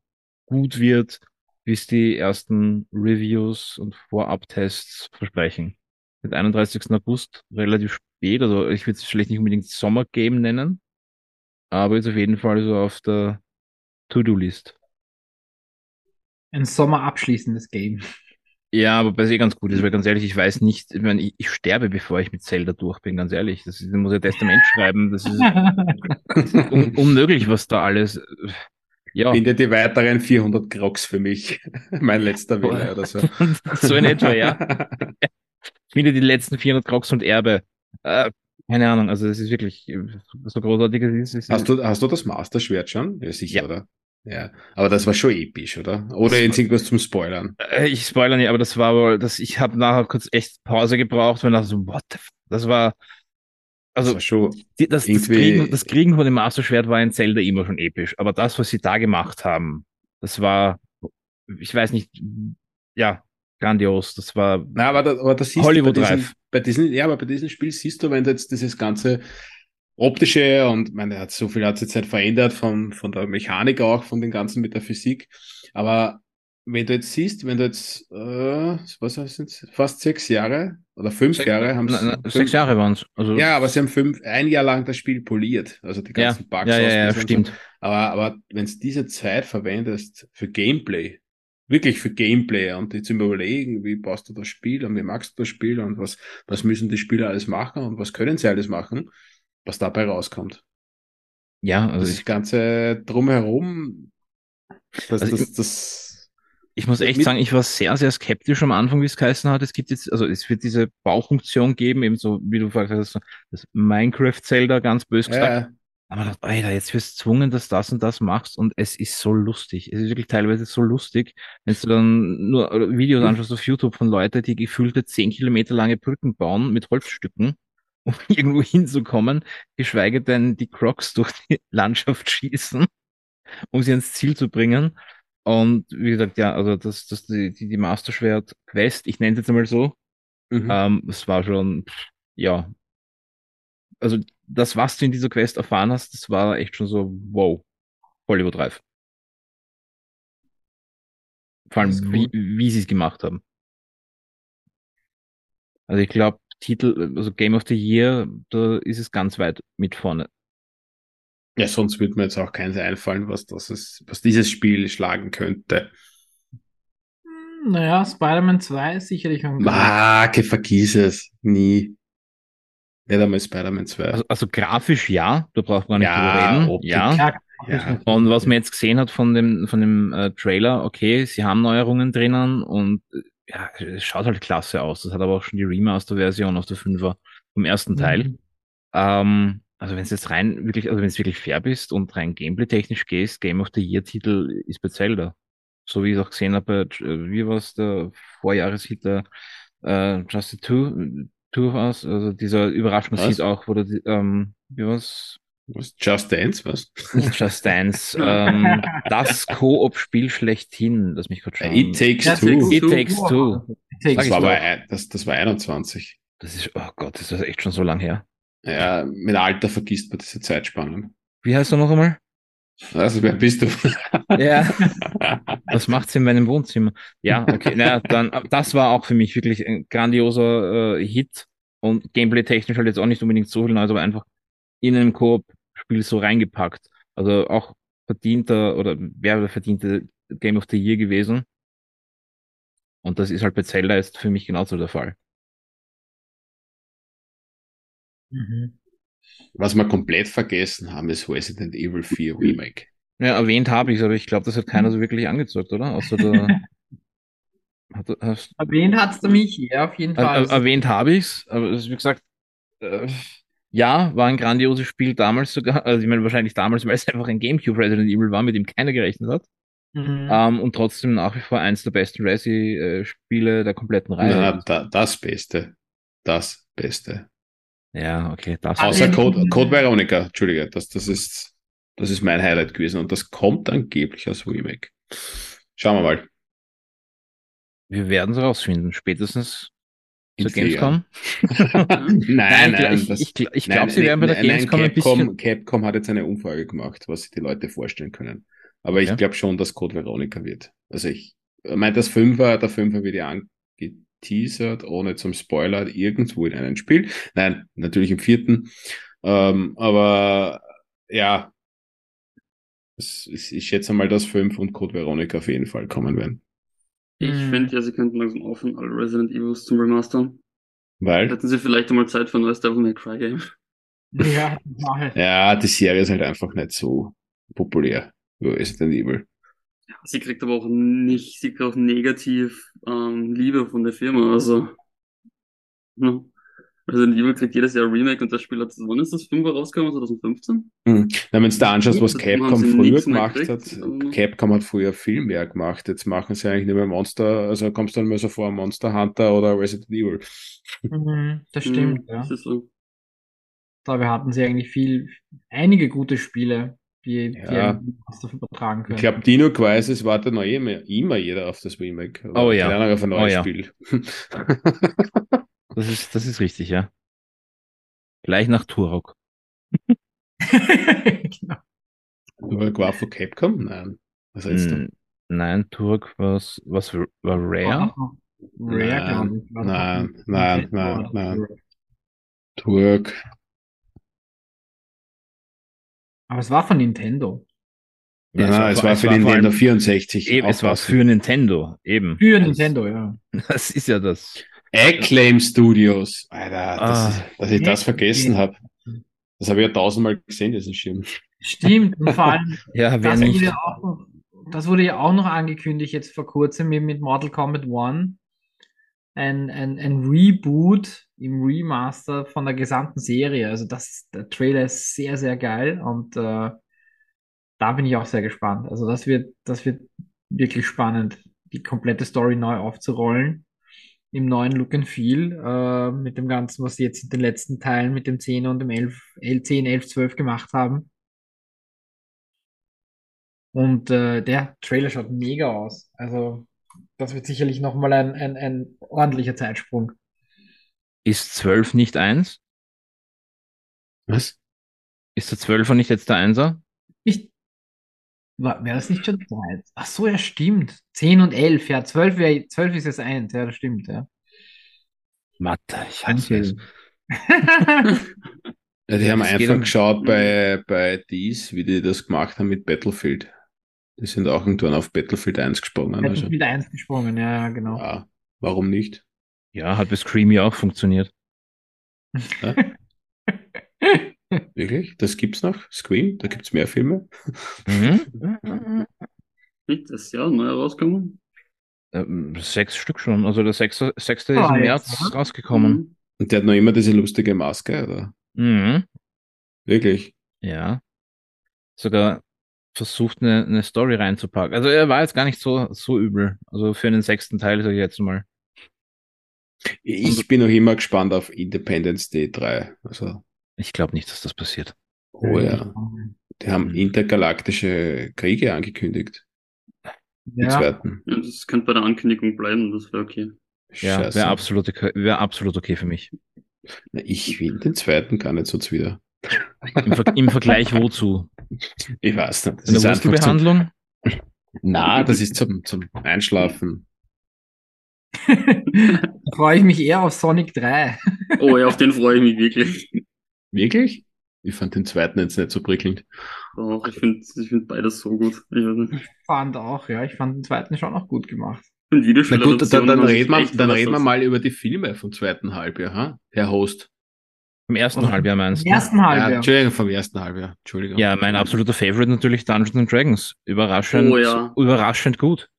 gut wird, wie es die ersten Reviews und Vorabtests versprechen. Mit 31. August relativ spät, also ich würde es vielleicht nicht unbedingt Sommergame nennen, aber ist auf jeden Fall so auf der To-Do-List. Ein Sommer abschließendes Game. Ja, aber bei eh ganz gut ist, weil ganz ehrlich, ich weiß nicht, ich meine, ich, ich sterbe, bevor ich mit Zelda durch bin, ganz ehrlich. Das ist, ich muss ja Testament <laughs> schreiben, das ist un unmöglich, was da alles. Ja. Finde die weiteren 400 Crocs für mich. <laughs> mein letzter Wille oder so. <laughs> so in etwa, ja. Finde die letzten 400 Crocs und Erbe. Äh, keine Ahnung, also es ist wirklich so großartig. Es ist, hast, du, hast du das Master-Schwert schon? Ja, sicher, ja. oder? Ja, aber das war schon episch, oder? Oder jetzt irgendwas zum Spoilern? Äh, ich spoilere nicht, aber das war wohl, das, ich habe nachher kurz echt Pause gebraucht und dachte so, what the f Das war, also, das, war die, das, das, Kriegen, das Kriegen von dem Master-Schwert war in Zelda immer schon episch, aber das, was sie da gemacht haben, das war, ich weiß nicht, ja, grandios. Das war Na, aber, da, aber das Hollywood bei diesen, ja, aber bei diesem Spiel siehst du, wenn du jetzt dieses ganze optische und meine, hat so viel hat sich jetzt nicht verändert von, von der Mechanik auch, von den ganzen mit der Physik. Aber wenn du jetzt siehst, wenn du jetzt, äh, was sind fast sechs Jahre oder fünf sechs, Jahre haben sie. Sechs Jahre waren es. Also ja, aber sie haben fünf, ein Jahr lang das Spiel poliert, also die ganzen ja, Bugs. Ja, ja, ja stimmt. So. Aber, aber wenn du diese Zeit verwendest für Gameplay, wirklich für Gameplay und jetzt überlegen, wie baust du das Spiel und wie magst du das Spiel und was, was müssen die Spieler alles machen und was können sie alles machen, was dabei rauskommt. Ja, also das ganze drumherum, das, also das, das, ich muss echt sagen, ich war sehr, sehr skeptisch am Anfang, wie es geheißen hat. Es gibt jetzt, also es wird diese Baufunktion geben, eben so, wie du gesagt hast, das Minecraft-Zelda, ganz bös gesagt. Ja. Aber dachte, Alter, jetzt wirst du zwungen, dass das und das machst und es ist so lustig. Es ist wirklich teilweise so lustig, wenn du dann nur Videos mhm. anschaust auf YouTube von Leuten, die gefühlte zehn Kilometer lange Brücken bauen mit Holzstücken <laughs> um irgendwo hinzukommen, geschweige denn die Crocs durch die Landschaft schießen, um sie ans Ziel zu bringen. Und wie gesagt, ja, also das, das die, die, die Master-Schwert-Quest, ich nenne es jetzt einmal so, mhm. ähm, es war schon, ja, also das, was du in dieser Quest erfahren hast, das war echt schon so, wow, Hollywood Reif. Vor allem, cool. wie, wie sie es gemacht haben. Also ich glaube, Titel, also Game of the Year, da ist es ganz weit mit vorne. Ja, sonst würde mir jetzt auch keins einfallen, was das ist, was dieses Spiel schlagen könnte. Hm, naja, Spider-Man 2 ist sicherlich ein. Marke, vergiss es. Nie. Nicht einmal Spider-Man 2. Also, also, grafisch ja, da braucht man nicht ja, drüber reden. Optik. Ja. ja. Und was man jetzt gesehen hat von dem, von dem äh, Trailer, okay, sie haben Neuerungen drinnen und äh, ja, es schaut halt klasse aus. Das hat aber auch schon die Remaster-Version auf der 5er vom ersten mhm. Teil. Ähm, also wenn es jetzt rein wirklich, also wenn es wirklich fair bist und rein gameplay-technisch gehst, Game of the Year-Titel ist bei Zelda. So wie ich auch gesehen habe, äh, wie war es der Vorjahreshit der äh, Just the Two, Two of Us, also dieser Überraschungshit auch, wo der, ähm, wie war's? Was? Just Dance, was? Nicht Just Dance. <laughs> ähm, das Koop-Spiel schlechthin, das mich kurz schauen. It Takes Two. It Takes Two. Das war, bei, das, das war 21. Das ist, oh Gott, ist das echt schon so lang her. Ja, mit Alter vergisst man diese Zeitspannen. Wie heißt du noch einmal? Also, wer bist du? ja. <laughs> Was macht's in meinem Wohnzimmer? Ja, okay. Naja, dann, das war auch für mich wirklich ein grandioser äh, Hit und gameplay-technisch halt jetzt auch nicht unbedingt so viel Neues, aber einfach in einem Koop Spiel so reingepackt. Also auch verdienter oder wäre der verdiente Game of the Year gewesen. Und das ist halt bei Zelda jetzt für mich genauso der Fall. Mhm. Was wir komplett vergessen haben, ist Resident Evil 4 Remake. Ja, erwähnt habe ich es, aber ich glaube, das hat keiner so wirklich angezeigt, oder? Außer der. <laughs> hat, hast, erwähnt hat's der Michi, ja, auf jeden Fall. Er, erwähnt habe ich es, aber wie gesagt, äh, ja, war ein grandioses Spiel damals sogar. Also ich meine wahrscheinlich damals, weil es einfach ein GameCube Resident Evil war, mit dem keiner gerechnet hat. Mhm. Ähm, und trotzdem nach wie vor eins der besten Resi-Spiele der kompletten Reihe. Ja, da, das Beste. Das Beste. Ja, okay. Das Außer Code, Code Veronica, Entschuldige, das, das, ist, das ist mein Highlight gewesen und das kommt angeblich als Remake. Schauen wir mal. Wir werden es rausfinden, spätestens zur Gamescom? nein, <laughs> nein, nein, ich, ich, ich, glaube, sie werden bei der nein, Gamescom nein, Capcom, ein bisschen... Capcom hat jetzt eine Umfrage gemacht, was sich die Leute vorstellen können. Aber ich ja. glaube schon, dass Code Veronica wird. Also ich, meint das Fünfer, der Fünfer wird ja angeteasert, ohne zum Spoiler, irgendwo in einem Spiel. Nein, natürlich im vierten. Ähm, aber ja, es, es, ich schätze mal, dass fünf und Code Veronica auf jeden Fall kommen werden. Ich Hm. finde ja, sie könnten langsam aufhören, alle Resident Evils zum Remastern. Weil, Hätten sie vielleicht einmal Zeit für ein neues Devil May Cry Game. Ja, ja, die Serie ist halt einfach nicht so populär. wie Resident Evil. Sie kriegt aber auch nicht, sie kriegt auch negativ ähm, Liebe von der Firma. Also, ja. Resident Evil kriegt jedes Jahr Remake und das Spiel hat, wann ist das 5 rausgekommen? 2015? Hm. Na, wenn du da anschaust, was Capcom früher gemacht gekriegt. hat, Also- Capcom hat früher viel mehr gemacht. Jetzt machen sie eigentlich nicht mehr Monster, also kommst du dann mal so vor Monster Hunter oder Resident Evil. Mhm, das stimmt, Hm, ja. Das ist so. Dabei hatten sie eigentlich viel, einige gute Spiele, die, die Ja. Master übertragen können. Ich glaube, Dino Crisis wartet noch immer, immer jeder auf das Remake. Oh ja. Auf ein neues Oh ja. Spiel. Das ist, das ist richtig, ja. Gleich nach Turok. <laughs> genau. Aber war von Capcom? Nein. Was heißt Hm, Nein, Turok was, was war Rare? Rare, Nein, glaube ich. war nein, nein, nein, nein. Turk. Aber es war von Nintendo. Ja, Nein, nein, es war für vor Nintendo allem- 64. Eben, es war für Nintendo, eben. Für Das- Nintendo, ja. <laughs> Das ist ja das. Acclaim Studios. Alter, das Ah. dass ich das vergessen Ja. habe. Das habe ich ja tausendmal gesehen, diesen Schirm. Stimmt. Und vor allem, <laughs> Ja, wer das nicht? wurde, ja auch noch, das wurde ja auch noch angekündigt jetzt vor kurzem mit, mit Mortal Kombat 1. Ein, ein, ein Reboot im Remaster von der gesamten Serie. Also das, der Trailer ist sehr, sehr geil und äh, da bin ich auch sehr gespannt. Also das wird, das wird wirklich spannend, die komplette Story neu aufzurollen. Im neuen Look and Feel, äh, mit dem Ganzen, was sie jetzt in den letzten Teilen mit dem 10 und dem 11, 10, 11, 12 gemacht haben. Und äh, der Trailer schaut mega aus. Also, das wird sicherlich nochmal ein, ein, ein ordentlicher Zeitsprung. Ist 12 nicht 1? Was? Ist der 12er nicht jetzt der 1er? Nicht, war, wäre das nicht schon drei? Ach so, ja, stimmt. 10 und 11, ja, 12, wär, 12 ist jetzt 1, ja, das stimmt, ja. Mathe, ich hasse es. <laughs> Ja, die haben geht einfach um- geschaut bei, bei dies, wie die das gemacht haben mit Battlefield. Die sind auch irgendwann auf Battlefield 1 gesprungen. Hätte Also, mit 1 gesprungen, ja, ja, genau. ja, warum nicht? Ja, hat bei Scream ja auch funktioniert. <laughs> Wirklich? Das gibt's noch? Scream? Da gibt's mehr Filme? Mhm. <laughs> Das Jahr neu rauskommen? Ähm, sechs Stück schon. Also der sechste, sechste Ah, ist im jetzt, März oder? rausgekommen. Mhm. Und der hat noch immer diese lustige Maske, oder? Mhm. Wirklich? Ja. Sogar versucht, eine, eine Story reinzupacken. Also er war jetzt gar nicht so, so übel. Also für den sechsten Teil, sage ich jetzt mal. Ich bin noch immer gespannt auf Independence Day 3. Also, Ich glaube nicht, dass das passiert. oh ja. Die haben Mhm. intergalaktische Kriege angekündigt. Ja, zweiten. Ja, das könnte bei der Ankündigung bleiben, das wäre okay. Ja, Scheiße. wäre absolut, okay- wär absolut okay für mich. Na, Ich will den zweiten gar nicht so zuwider. Im, Ver Im Vergleich wozu? Ich weiß nicht. Das Eine ist Wurzelbehandlung? na, das ist zum, zum Einschlafen. Da <laughs> freue ich mich eher auf Sonic 3. <laughs> Oh ja, auf den freue ich mich wirklich. Wirklich? Ich fand den zweiten jetzt nicht so prickelnd. Doch, ich finde ich find beides so gut. Ich. Ich fand auch, ja, ich fand den zweiten schon auch gut gemacht. Ich finde Na gut, dann, dann, reden, wir, dann reden wir mal über die Filme vom zweiten Halbjahr, ha? Herr Host. Im ersten Oder- Halbjahr meinst Im du? ersten Ja, Halbjahr. Entschuldigung, vom ersten Halbjahr. Entschuldigung. Ja, mein absoluter Favorite natürlich Dungeons and Dragons. Überraschend, Oh ja. überraschend gut.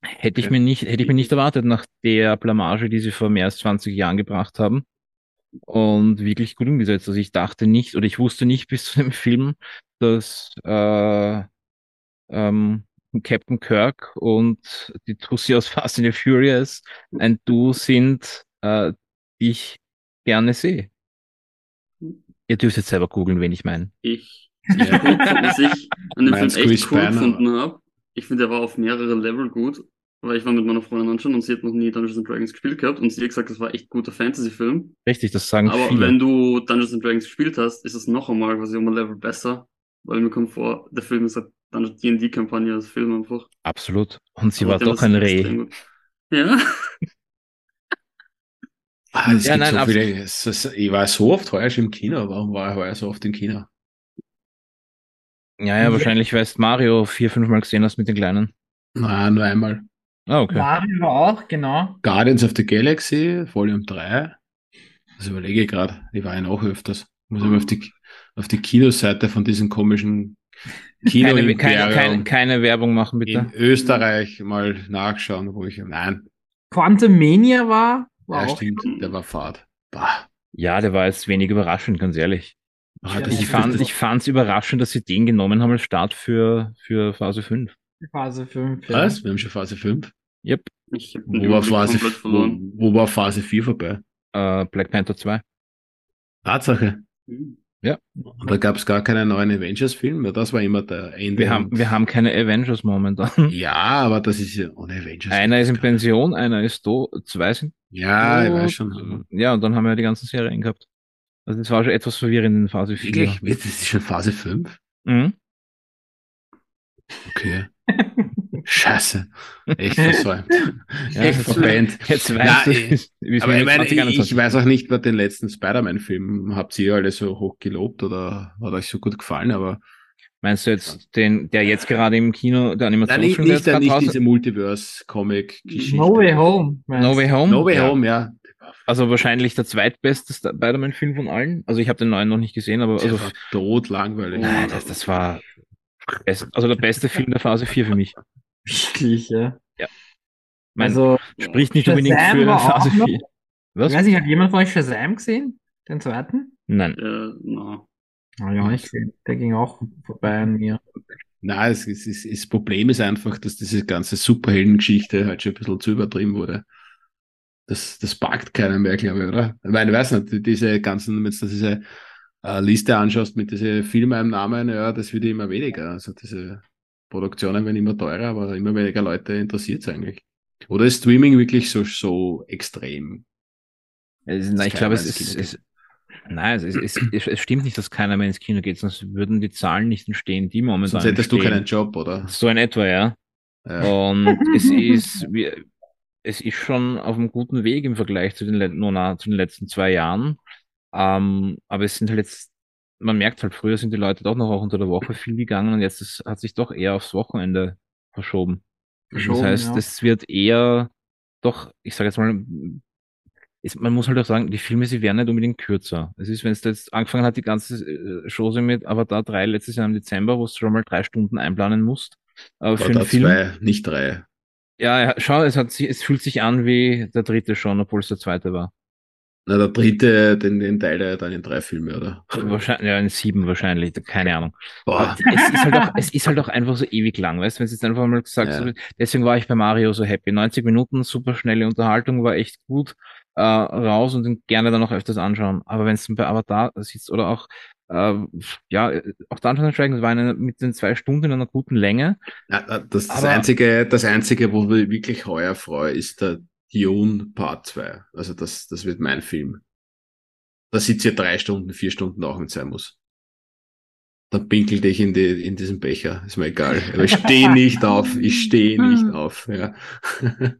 Hätte ich mir nicht, hätte ich mir nicht erwartet nach der Blamage, die sie vor mehr als 20 Jahren gebracht haben. Und wirklich gut umgesetzt. Also ich dachte nicht, oder ich wusste nicht bis zu dem <laughs> Film, dass äh, ähm, Captain Kirk und die Tussi aus Fast and the Furious ein Duo sind, äh, die ich gerne sehe. Ihr dürft jetzt selber googeln, wen ich meine. Ich, ich gut, was ich an dem Film echt cool gefunden habe. Ich finde, der war auf mehrere Level gut, weil ich war mit meiner Freundin anschauen und sie hat noch nie Dungeons and Dragons gespielt gehabt und sie hat gesagt, das war echt guter Fantasy-Film. Richtig, das sagen Aber viele. wenn du Dungeons and Dragons gespielt hast, ist es noch einmal quasi um ein Level besser. weil mir kommt vor, der Film ist halt eine D&D-Kampagne als Film einfach. Absolut. Und sie Aber war doch ein Reh. Ja. Ah, es Ja, nein, so viele, es, es, ich war so oft heuer schon im Kino. Warum war ich heuer so oft im Kino? Ja, ja, wahrscheinlich, weil du Mario vier, fünf Mal gesehen hast mit den Kleinen. Nein, nur einmal. Ah, okay. Mario war auch, genau. Guardians of the Galaxy, Volume 3. Das überlege ich gerade. Die war ja noch öfters. Muss ich mal auf die, auf die Kinoseite von diesem komischen Kino Keine, keine, keine, keine Werbung machen, bitte. in Österreich mal nachschauen, wo ich. Nein, Quantum Mania war, war ja, auch. stimmt, der war Fahrt. Bah. Ja, der war jetzt wenig überraschend, ganz ehrlich. Ja, das Ich fand ich fand's überraschend, dass sie den genommen haben als Start für, für Phase 5. Phase 5. Ja. Was? Wir haben schon Phase 5. Yep. Ich Wo war, Phase, wo, wo war Phase 4 vorbei? Äh, Black Panther 2. Tatsache. Hm. Und da gab es gar keinen neuen Avengers-Film, weil das war immer der Ende. Wir haben, wir haben keine Avengers momentan. <laughs> Ja, aber das ist ja ohne Avengers. Einer ist in Pension, einer ist do, zwei sind Ja, ich tot. weiß schon. Ja, und dann haben wir die ganzen Serien gehabt. Also das war schon etwas verwirrend in Phase 4. Wirklich? Das ist schon Phase 5? Mhm. Okay. Scheiße. Echt versäumt. <laughs> Ja, Echt jetzt- verpennt. Jetzt Na, du, ich- wie Aber ich, meine, ich, 2021. ich weiß auch nicht, wer den letzten Spider-Man-Film habt ihr alle so hoch gelobt oder hat euch so gut gefallen, aber Meinst du jetzt den, der jetzt gerade im Kino, der Nein, nicht, Animationsfilm, der nicht, jetzt gerade nicht diese Multiverse-Comic-Geschichte. No Way Home. No Way Home? No Way Ja. Home, ja. Also wahrscheinlich der zweitbeste Spider-Man-Film von allen. Also ich habe den neuen noch nicht gesehen, aber Der also, war tot langweilig. nein, das, das war best, also der beste Film der Phase 4 für mich. Wirklich, ja. Mein, Also, spricht nicht unbedingt Shazam für war auch Phase noch- 4. ich Was? weiß nicht, hat jemand von euch Shazam gesehen? Den zweiten? Nein. Äh, na. Hab ich auch nicht gesehen. Der ging auch vorbei an mir. Nein, es, es, es, das Problem ist einfach, dass diese ganze Superheldengeschichte halt schon ein bisschen zu übertrieben wurde. Das, das packt keiner mehr, glaube ich, oder? Ich meine, ich weiß nicht, diese ganzen, wenn du diese äh, Liste anschaust mit diesen Filmen im Namen, ja, das wird immer weniger. Also diese Produktionen werden immer teurer, aber immer weniger Leute interessiert es eigentlich. Oder ist Streaming wirklich so, so extrem? Dass nein, ich glaube, es ist, es, nein, es, es, es, es stimmt nicht, dass keiner mehr ins Kino geht, sonst würden die Zahlen nicht entstehen, die momentan Sonst hättest du entstehen. keinen Job, oder? So in etwa, ja. Ja. Und es ist, wir, es ist schon auf einem guten Weg im Vergleich zu den, na- zu den letzten zwei Jahren. Ähm, aber es sind halt jetzt, man merkt halt, früher sind die Leute doch noch auch unter der Woche viel gegangen und jetzt ist, hat sich doch eher aufs Wochenende verschoben. Verschoben, das heißt, ja. es wird eher doch, ich sage jetzt mal, ist, man muss halt auch sagen, die Filme, sie werden nicht unbedingt kürzer. Es ist, wenn es jetzt angefangen hat, die ganze äh, Chose mit Avatar 3 letztes Jahr im Dezember, wo du schon mal drei Stunden einplanen musst. Aber für Oder einen Film. zwei, nicht drei. Ja, ja, schau, es, hat, es fühlt sich an wie der dritte schon, obwohl es der zweite war. Na, der dritte, den, den teilt er dann in drei Filme, oder? Wahrscheinlich, ja, in sieben wahrscheinlich, keine Ahnung. Boah. Es ist halt auch, es ist halt auch einfach so ewig lang, weißt du, wenn es jetzt einfach mal gesagt Ja. wird, deswegen war ich bei Mario so happy. 90 Minuten, super schnelle Unterhaltung, war echt gut, äh, raus und den gerne dann auch öfters anschauen. Aber wenn es bei Avatar sitzt oder auch, äh, ja, auch Dungeons Dragons war eine, mit den zwei Stunden in einer guten Länge. Na, na, das, das, Aber- einzige, das einzige, wo ich wirklich heuer freue, ist der Dune Part 2. Also das, das wird mein Film. Da sitze ich drei Stunden, vier Stunden auch mit sein muss. Dann pinkelte ich in, die, in diesen Becher. Ist mir egal. Aber ich stehe <laughs> nicht auf. Ich stehe nicht auf. Ja. <laughs>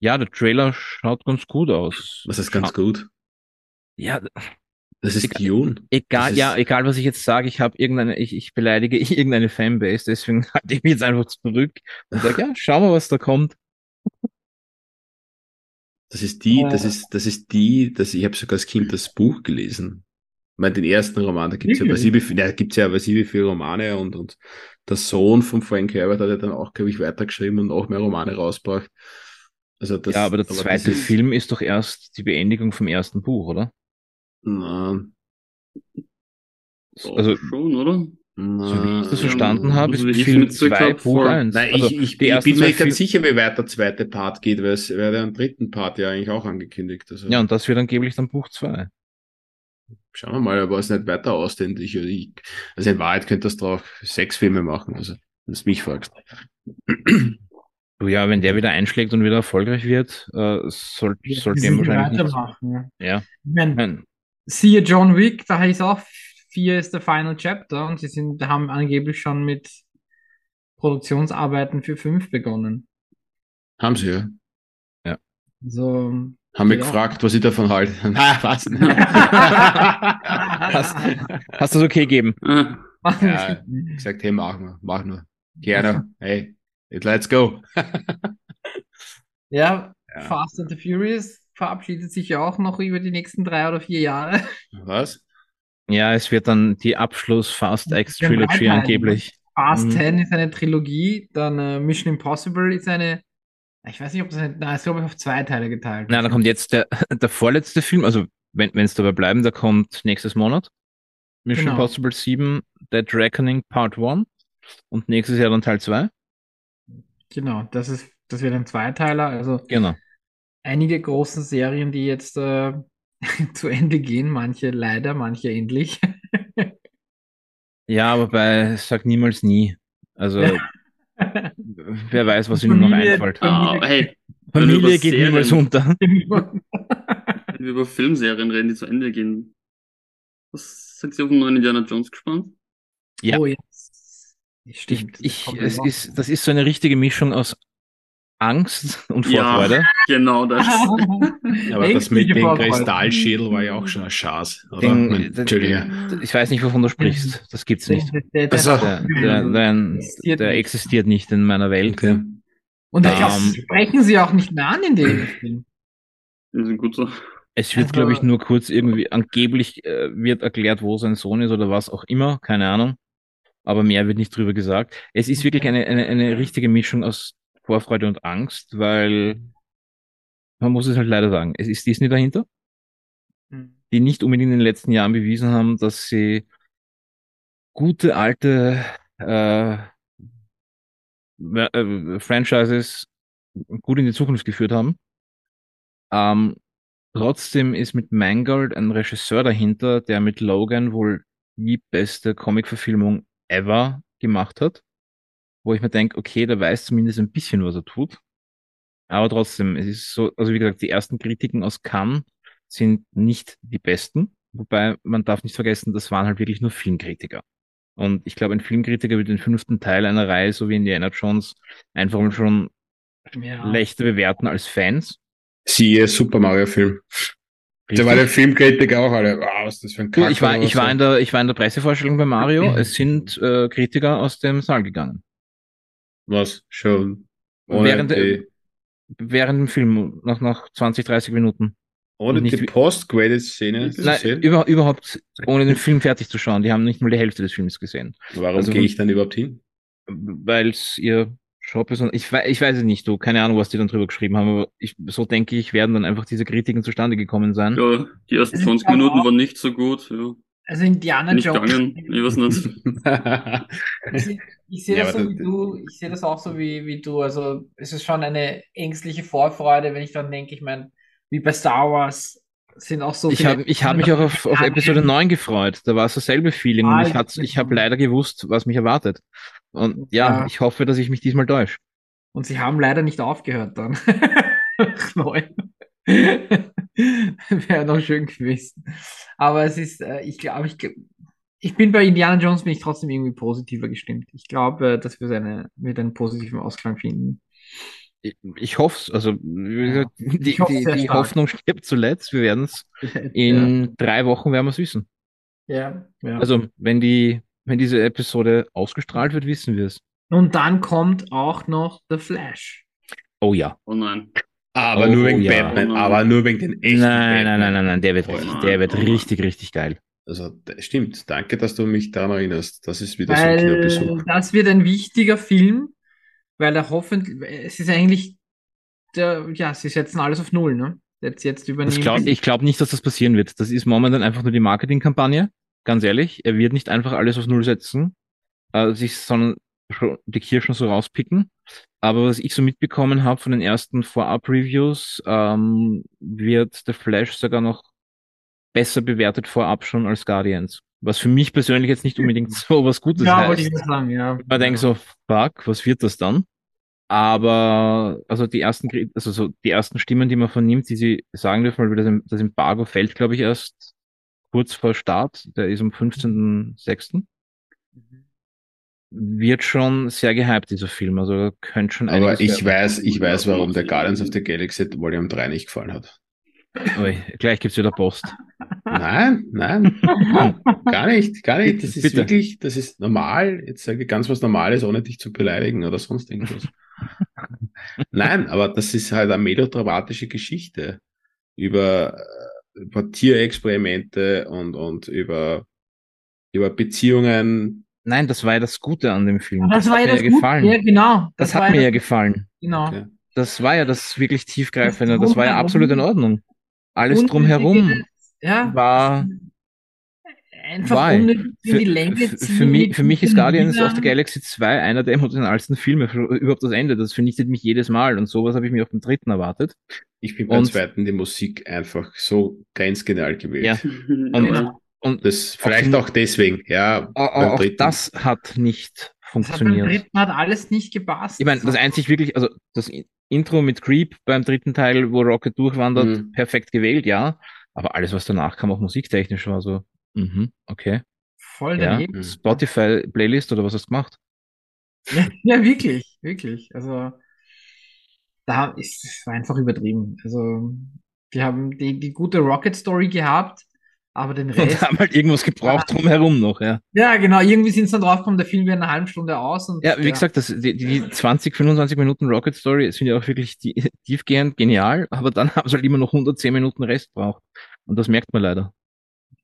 Ja, der Trailer schaut ganz gut aus. Was ist ganz Schau- gut? Ja, Das ist Egal. Dune. Egal, Das ist- ja, egal was ich jetzt sage, ich habe irgendeine, ich, ich beleidige <laughs> irgendeine Fanbase, deswegen <laughs> halte ich mich jetzt einfach zurück und sage, ja, schau mal, was da kommt. Das ist die, das ist, das ist die, das, ich habe sogar als Kind das Buch gelesen. Ich meine, den ersten Roman, da gibt's ja, weiß ich, wie viel, da gibt's ja, weiß ich, wie viele Romane und, und der Sohn von Frank Herbert hat ja dann auch, glaube ich, weitergeschrieben und auch mehr Romane rausgebracht. Also das, ja, aber der das zweite ist- Film ist doch erst die Beendigung vom ersten Buch, oder? Na, Doch, Also, schon, oder? na, so wie ich das Ja, verstanden habe, ist Film mitgekriegt 2 hab, Buch voll. 1. Nein, Also, ich, ich, ich bin mir nicht ganz sicher, wie weit der zweite Part geht, weil es wäre der dritten Part ja eigentlich auch angekündigt. Also Ja, und das wird angeblich dann Buch 2. schauen wir mal, aber es nicht weiter ausdehnt. Also in Wahrheit könnte das drauf sechs Filme machen, also wenn du mich fragst. Du, ja, wenn der wieder einschlägt und wieder erfolgreich wird, äh, soll, sollte ihm wahrscheinlich nicht. weitermachen. Ja. Ich meine, Nein, siehe John Wick, da ist auch 4 ist der Final Chapter und sie sind, haben angeblich schon mit Produktionsarbeiten für 5 begonnen. Haben sie, ja. So, Haben wir Ja. gefragt, was ich davon halte. Na, <laughs> was? <laughs> Hast, hast du das okay gegeben? <laughs> Ja. gesagt, hey, mach nur, mach nur. Gerne. Hey, let's go. ja, Ja. Fast and the Furious verabschiedet sich ja auch noch über die nächsten drei oder vier Jahre. Was? Ja, es wird dann die Abschluss Fast X Trilogy angeblich. Fast Mhm. 10 ist eine Trilogie, dann äh, Mission Impossible ist eine, ich weiß nicht, ob das eine, nein, ist glaube ich auf zwei Teile geteilt. Na, dann kommt jetzt der, <laughs> der vorletzte Film, also wenn wenn es dabei bleiben, der kommt nächstes Monat. Mission Genau. Impossible 7, Dead Reckoning Part 1 und nächstes Jahr dann Teil 2. Genau, das ist, das wird ein Zweiteiler, also Genau. Einige große Serien, die jetzt äh, <laughs> zu Ende gehen, manche leider, manche endlich. Ja, aber bei Sag niemals nie. Also, Ja. <laughs> wer weiß, was ihnen noch Familie- einfällt. ah, hey, Familie geht niemals Serien- unter. <laughs> wenn wir über Filmserien reden, die zu Ende gehen. Was sagt ihr auf den neuen Indiana Jones gespannt? Ja. Oh, jetzt. Ich, Stimmt. ich, Kommt es ist, das ist so eine richtige Mischung aus Angst <laughs> und Ja. Vorfreude. Genau das. <laughs> Aber das mit dem Vorfreude. Kristallschädel war ja auch schon ein den, Entschuldige. ich weiß nicht, wovon du sprichst. Das gibt's nicht. Der, der, der, Also- Der, der, der, Existiert der nicht. existiert nicht in meiner Welt. Okay. Und Ähm, das sprechen sie auch nicht mehr an in dem Film. Die sind gut so. Es wird, Also- glaube ich, nur kurz irgendwie, angeblich äh, wird erklärt, wo sein Sohn ist oder was auch immer, keine Ahnung. Aber mehr wird nicht drüber gesagt. Es ist wirklich eine, eine, eine richtige Mischung aus Vorfreude und Angst, weil man muss es halt leider sagen, es ist Disney dahinter, die nicht unbedingt in den letzten Jahren bewiesen haben, dass sie gute alte äh, äh, Franchises gut in die Zukunft geführt haben. Ähm, trotzdem ist mit Mangold ein Regisseur dahinter, der mit Logan wohl die beste Comic-Verfilmung ever gemacht hat, wo ich mir denke, okay, der weiß zumindest ein bisschen, was er tut. Aber trotzdem, es ist so, also wie gesagt, die ersten Kritiken aus Cannes sind nicht die besten, wobei man darf nicht vergessen, das waren halt wirklich nur Filmkritiker. Und ich glaube, ein Filmkritiker wird den fünften Teil einer Reihe, so wie Indiana Jones, einfach mal schon Ja. schlechter bewerten als Fans. Siehe Super Mario Film. Da war der Filmkritiker auch alle, wow, was ist das für ein Kack ich war, ich war in der, ich war in der Pressevorstellung bei Mario. <clears throat> Es sind äh, Kritiker aus dem Saal gegangen. Was? Schon. Ohne Während, die, während dem Film, nach, nach 20, 30 Minuten. ohne nicht die Post-Credit-Szene zu Nein, sehen? über, überhaupt <laughs> ohne den Film fertig zu schauen. Die haben nicht mal die Hälfte des Films gesehen. Warum also gehe ich dann überhaupt hin? Weil es ihr Shop ist. Und ich, ich weiß es nicht, du, keine Ahnung, was die dann drüber geschrieben haben, aber ich, so denke ich, werden dann einfach diese Kritiken zustande gekommen sein. Ja, die ersten Es ist 20 aber Minuten waren nicht so gut. Ja. Also Indiana Nicht Jones. gegangen. Ich weiß nicht. Ich, ich sehe Ja, das so aber wie das- du, ich sehe das auch so wie, wie du. Also es ist schon eine ängstliche Vorfreude, wenn ich dann denke, ich meine, wie bei Star Wars sind auch so Ich viele- habe ich hab mich auch auf, auf Episode 9 gefreut. Da war es dasselbe Feeling. Und ich, hat's- ich habe leider gewusst, was mich erwartet. Und ja, Ja. ich hoffe, dass ich mich diesmal täusche. Und sie haben leider nicht aufgehört dann. <laughs> Neu. <laughs> Wäre noch schön gewesen. Aber es ist, äh, ich glaube, ich, ich bin bei Indiana Jones bin ich trotzdem irgendwie positiver gestimmt. Ich glaube, äh, dass wir seine, mit einen positiven Ausklang finden. Ich, ich hoffe es. Also, wie gesagt, die, Ich die, die. Hoffnung stirbt zuletzt. Wir werden es in drei Wochen werden wir es wissen. ja, ja. Also, wenn die, wenn diese Episode ausgestrahlt wird, wissen wir es. Und dann kommt auch noch The Flash. Oh ja. Oh nein. Aber Oh, nur wegen ja. Batman, aber nur wegen den echten Nein, nein, Batman. nein, nein, nein, der wird, Oh richtig, nein, der wird oh nein. richtig, richtig geil. Also, stimmt. Danke, dass du mich daran erinnerst. Das ist wieder so ein Weil Kinobesuch. das wird ein wichtiger Film, weil er hoffentlich, es ist eigentlich, der, ja, sie setzen alles auf Null, ne? Jetzt, jetzt übernehmen. Ich glaube ich glaub nicht, dass das passieren wird. Das ist momentan einfach nur die Marketingkampagne. Ganz ehrlich, er wird nicht einfach alles auf Null setzen, äh, sich, sondern schon die Kirschen so rauspicken. Aber was ich so mitbekommen habe von den ersten Vorab-Reviews, ähm, wird The Flash sogar noch besser bewertet vorab schon als Guardians. Was für mich persönlich jetzt nicht unbedingt so was Gutes ja, heißt. wollte ich sagen, ja. Man denkt so, fuck, was wird das dann? Aber also die ersten, also so die ersten Stimmen, die man vernimmt, die sie sagen dürfen, weil das, das Embargo fällt, glaube ich, erst kurz vor Start, der ist am 15.06. Wird schon sehr gehypt, dieser Film. Also könnte schon Aber ich werden. weiß, ich weiß, warum der Guardians of the Galaxy Volume 3 nicht gefallen hat. Ui, gleich gibt's wieder Post. Nein, nein, <laughs> gar nicht, gar nicht. Das ist Bitte. wirklich, das ist normal. Jetzt sage ich ganz was Normales, ohne dich zu beleidigen oder sonst irgendwas. Nein, aber das ist halt eine melodramatische Geschichte über, äh, über Tierexperimente und, und über, über Beziehungen. Nein, das war ja das Gute an dem Film. Das war hat ja mir das Gute. gefallen. Ja, genau. das, war hat mir ja das- gefallen. Genau. Okay. Das war ja das wirklich tiefgreifende. Das Das war ja absolut in Ordnung. Alles drumherum Ja. war Einfach Why? unnötig in Für, die Länge für, ziehen für, mich, für mich ist Guardians of the. Galaxy 2 einer der emotionalsten Filme, für, überhaupt das Ende. Das vernichtet mich jedes Mal und sowas habe ich mir auf dem dritten erwartet. Ich bin beim Und- zweiten die Musik einfach so grenzgenial gewählt. Ja. <laughs> Und Und, Das vielleicht den- auch deswegen, ja. auch, auch das hat nicht Das hat beim funktioniert. dritten hat alles nicht gepasst. Ich meine, das einzig wirklich, also das Intro mit Creep beim dritten Teil, wo Rocket durchwandert, Mhm. perfekt gewählt, ja. Aber alles, was danach kam, auch musiktechnisch war so, mhm, okay. voll Ja, daneben. Spotify-Playlist oder was hast du gemacht? Ja, <laughs> ja, wirklich, wirklich. Also da ist es einfach übertrieben. Also die haben die, die gute Rocket Story gehabt, aber den Und Rest. haben halt irgendwas gebraucht drumherum noch, ja. Ja, genau, irgendwie sind sie dann draufgekommen, der Film wäre eine halbe Stunde aus und Ja, wie gesagt, das, die, die 20, 25 Minuten Rocket Story sind ja auch wirklich die, <laughs> tiefgehend genial, aber dann haben sie halt immer noch 110 Minuten Rest braucht. Und das merkt man leider.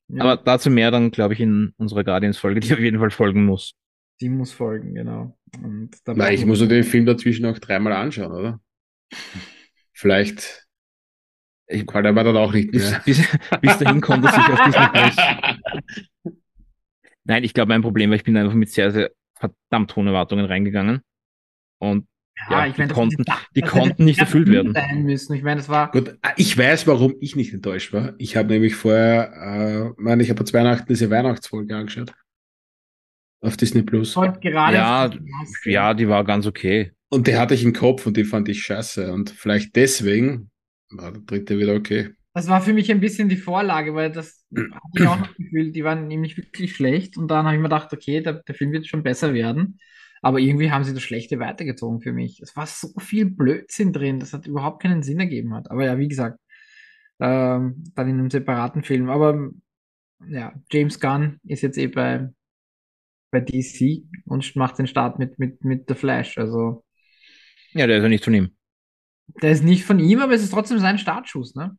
ja, Aber dazu mehr dann, glaube ich, in unserer Guardians-Folge, die auf jeden Fall folgen muss. die muss folgen, genau. Und Nein, ich muss mir den Film dazwischen auch dreimal anschauen, oder? Vielleicht Ich- gefällt er mir dann auch nicht Bis, mehr. bis, bis dahin kommt er sich auf Disney Plus. <laughs> Nein, ich glaube, mein Problem war, ich bin einfach mit sehr, sehr verdammt hohen Erwartungen reingegangen. Und ja, die ich meine, konnten- das- die das konnten nicht erfüllt werden. Müssen. Ich meine, das war Gut, äh, ich weiß, warum ich nicht enttäuscht war. Ich habe nämlich vorher, äh, meine, ich habe zu Weihnachten diese Weihnachtsfolge angeschaut. Auf Disney Plus. heute gerade. Ja, die- ja, die war ganz okay. Und die hatte ich im Kopf und die fand ich scheiße. Und vielleicht deswegen war der dritte wieder okay. Das war für mich ein bisschen die Vorlage, weil das <clears throat> hatte ich auch noch gefühlt, die waren nämlich wirklich schlecht. Und dann habe ich mir gedacht, okay, der, der Film wird schon besser werden. Aber irgendwie haben sie das Schlechte weitergezogen für mich. Es war so viel Blödsinn drin, das hat überhaupt keinen Sinn ergeben hat. Aber ja, wie gesagt, ähm, dann in einem separaten Film. Aber ja, James Gunn ist jetzt eh bei, bei DC und macht den Start mit, mit, mit The Flash. Also Ja, der ist ja nicht von ihm. Der ist nicht von ihm, aber es ist trotzdem sein Startschuss, ne?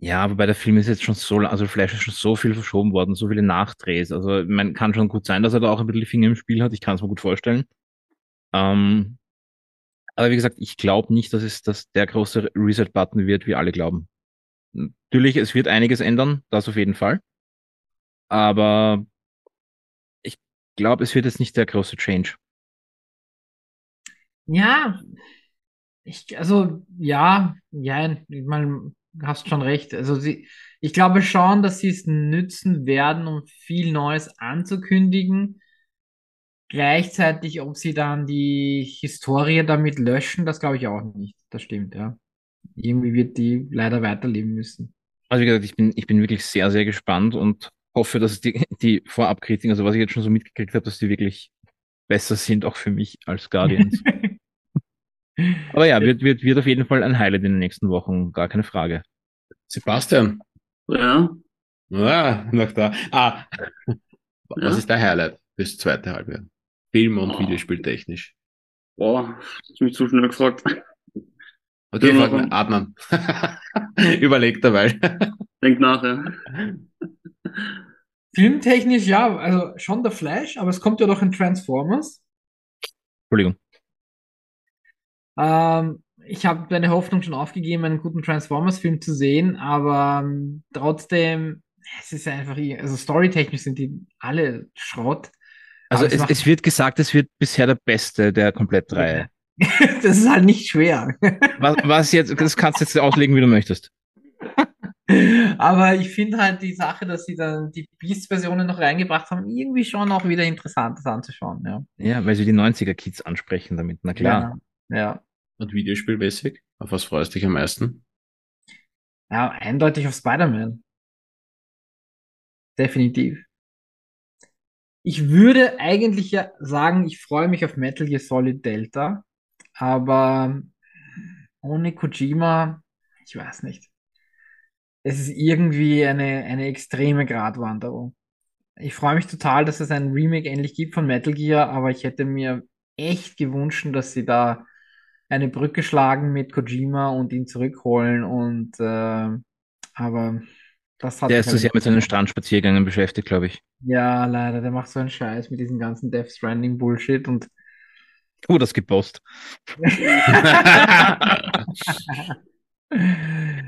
Ja, aber bei der Film ist jetzt schon so, also Flash ist schon so viel verschoben worden, so viele Nachdrehs. Also, man kann schon gut sein, dass er da auch ein bisschen die Finger im Spiel hat. Ich kann es mir gut vorstellen. Ähm, aber wie gesagt, ich glaube nicht, dass es dass der große Reset-Button wird, wie alle glauben. Natürlich, es wird einiges ändern, das auf jeden Fall. Aber ich glaube, es wird jetzt nicht der große Change. Ja, ich, also, ja, ja, ich meine, hast schon recht. Also, sie, ich glaube schon, dass sie es nützen werden, um viel Neues anzukündigen. Gleichzeitig, ob sie dann die Historie damit löschen, das glaube ich auch nicht. Das stimmt, ja. Irgendwie wird die leider weiterleben müssen. Also wie gesagt, ich bin, ich bin wirklich sehr, sehr gespannt und hoffe, dass die, die Vorabkritiken, also was ich jetzt schon so mitgekriegt habe, dass die wirklich besser sind, auch für mich als Guardians. <laughs> Aber ja, wird, wird, wird auf jeden Fall ein Highlight in den nächsten Wochen, gar keine Frage. Sebastian. Ja, Ja, noch da. Ah, was Ja? ist dein Highlight fürs zweite Halbjahr? Film- und Oh. Videospieltechnisch. boah, hast mich zu schnell gefragt. Und du Ja, fragst warum? mich, Adnan. <laughs> Überleg dabei. Denk nach, ja. Filmtechnisch, ja, also schon der Flash, aber es kommt ja doch in Transformers. Entschuldigung. Ähm, ich habe meine Hoffnung schon aufgegeben, einen guten Transformers-Film zu sehen, aber ähm, trotzdem, es ist einfach, also storytechnisch sind die alle Schrott. Also es es, wird gesagt, es wird bisher der beste der Komplettreihe. <laughs> Das ist halt nicht schwer. Was, was jetzt, das kannst du jetzt auslegen, wie du möchtest. Aber ich finde halt die Sache, dass sie dann die Beast-Versionen noch reingebracht haben, irgendwie schon auch wieder interessant, das anzuschauen, ja. Ja, weil sie die 90er-Kids ansprechen damit, na klar. Ja, ja. Und Videospielmäßig? Auf was freust du dich am meisten? Ja, eindeutig auf Spider-Man. definitiv. Ich würde eigentlich ja sagen, ich freue mich auf Metal Gear Solid Delta, aber ohne Kojima, ich weiß nicht. Es ist irgendwie eine, eine extreme Gratwanderung. Ich freue mich total, dass es ein Remake endlich gibt von Metal Gear, aber ich hätte mir echt gewünscht, dass sie da eine Brücke schlagen mit Kojima und ihn zurückholen und äh, aber das hat Der ist halt so sehr mit seinen Strandspaziergängen beschäftigt, glaube ich. ja, leider, der macht so einen Scheiß mit diesem ganzen Death Stranding Bullshit und Oh, das gepost. <laughs>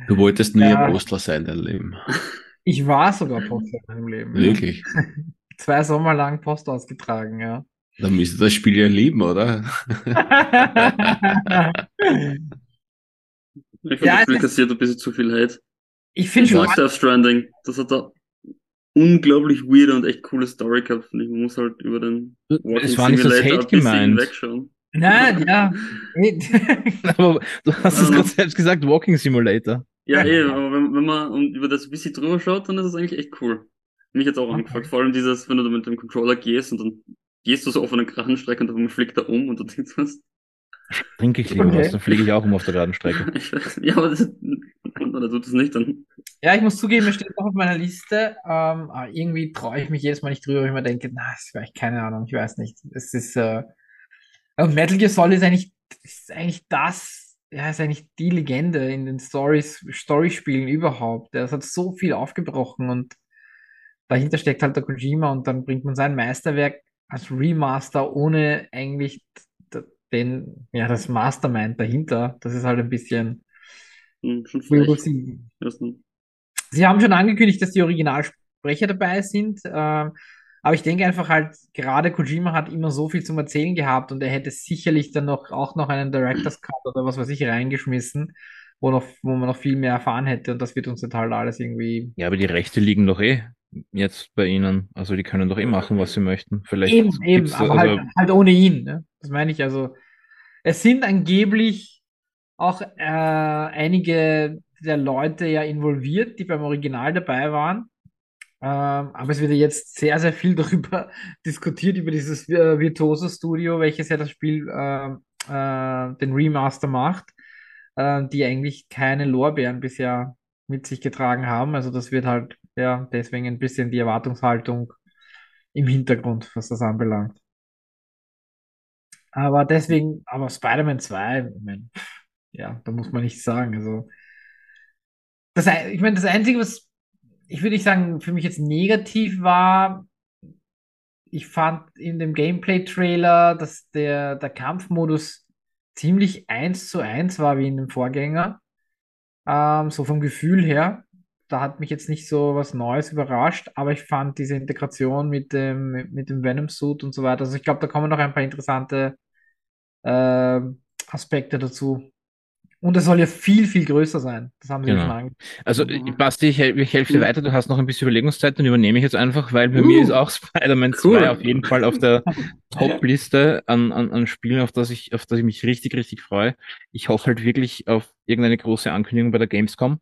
Du wolltest nie Ja. ein Postler sein, dein Leben. ich war sogar Post in meinem Leben. ja. Wirklich. <laughs> Zwei Sommer lang Post ausgetragen, ja. Dann müsste das Spiel ja lieben, oder? Ich fand, Ja, das ist- kassiert ein bisschen zu viel Hate. ich Ich finde mag Death Stranding. Das hat da unglaublich weirde und echt coole Story gehabt. finde ich. Man muss halt über den Es war nicht als Hate ein bisschen gemeint. wegschauen. Nein, <laughs> ja. <laughs> Aber du hast es Ähm. gerade selbst gesagt, Walking Simulator. Ja, eh, aber wenn, wenn man über das ein bisschen drüber schaut, dann ist es eigentlich echt cool. Mich jetzt auch Okay. angefragt. Vor allem dieses, wenn du da mit dem Controller gehst und dann gehst du so auf einer Kranenstrecke und dann fliegt er um und du denkst was. Trinke ich lieber Okay. was, dann fliege ich auch um auf der geraden <laughs> Strecke. Ich weiß, ja, aber das, oder tut es nicht, dann. Ja, ich muss zugeben, es steht noch auf meiner Liste. Ähm, aber irgendwie traue ich mich jedes Mal nicht drüber, weil ich mir denke, na, ist vielleicht keine Ahnung, ich weiß nicht. Es ist, äh, und Metal Gear Solid ist eigentlich, ist eigentlich das, ja, ist eigentlich die Legende in den Stories, Storyspielen überhaupt. Das hat so viel aufgebrochen und dahinter steckt halt der Kojima und dann bringt man sein Meisterwerk als Remaster ohne eigentlich den, ja, das Mastermind dahinter. Das ist halt ein bisschen Hm. Sie haben schon angekündigt, dass die Originalsprecher dabei sind, ähm, aber ich denke einfach halt, gerade Kojima hat immer so viel zum Erzählen gehabt und er hätte sicherlich dann noch auch noch einen Director's Cut oder was weiß ich reingeschmissen, wo noch, wo man noch viel mehr erfahren hätte und das wird uns total alles irgendwie. Ja, aber die Rechte liegen doch eh jetzt bei ihnen. Also die können doch eh machen, was sie möchten. Vielleicht Eben, eben, aber also, halt, halt ohne ihn, ne? Das meine ich also. Es sind angeblich auch äh, einige der Leute ja involviert, die beim Original dabei waren. Ähm, aber es wird ja jetzt sehr, sehr viel <laughs> darüber diskutiert, über dieses äh, Virtuoso Studio, welches ja das Spiel, äh, äh, den Remaster macht, äh, die eigentlich keine Lorbeeren bisher mit sich getragen haben. Also das wird halt, ja, deswegen ein bisschen die Erwartungshaltung im Hintergrund, was das anbelangt. Aber deswegen, aber Spider-Man 2, ich mein, ja, da muss man nichts sagen. Also, das, ich meine, das Einzige, was ich würde nicht sagen, für mich jetzt negativ war, ich fand in dem Gameplay-Trailer, dass der, der Kampfmodus ziemlich eins zu eins war wie in dem Vorgänger. Ähm, so vom Gefühl her. Da hat mich jetzt nicht so was Neues überrascht, aber ich fand diese Integration mit dem, mit dem Venom-Suit und so weiter. Also ich glaube, da kommen noch ein paar interessante ähm, Aspekte dazu. Und es soll ja viel, viel größer sein. Das haben sie ja Genau. schon ange also Mhm. Basti, ich, ich helfe dir weiter. Du hast noch ein bisschen Überlegungszeit, dann übernehme ich jetzt einfach, weil bei Uh, mir ist auch Spider-Man cool. 2 auf jeden Fall auf der <laughs> Top-Liste an, an, an Spielen, auf das ich, auf das ich mich richtig, richtig freue. Ich hoffe halt wirklich auf irgendeine große Ankündigung bei der Gamescom.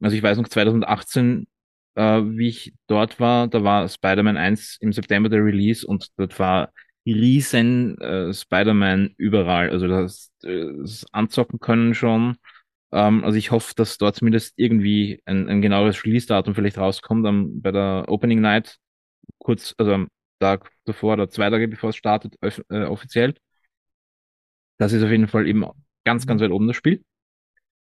Also ich weiß noch 2018, äh, wie ich dort war, da war Spider-Man 1 im September der Release und dort war riesen äh, Spider-Man überall. Also das, das anzocken können schon. Ähm, also ich hoffe, dass dort zumindest irgendwie ein, ein genaueres Release-Datum vielleicht rauskommt am, bei der Opening Night, kurz, also am Tag davor oder zwei Tage bevor es startet, äh, offiziell. Das ist auf jeden Fall eben ganz, ganz weit oben das Spiel.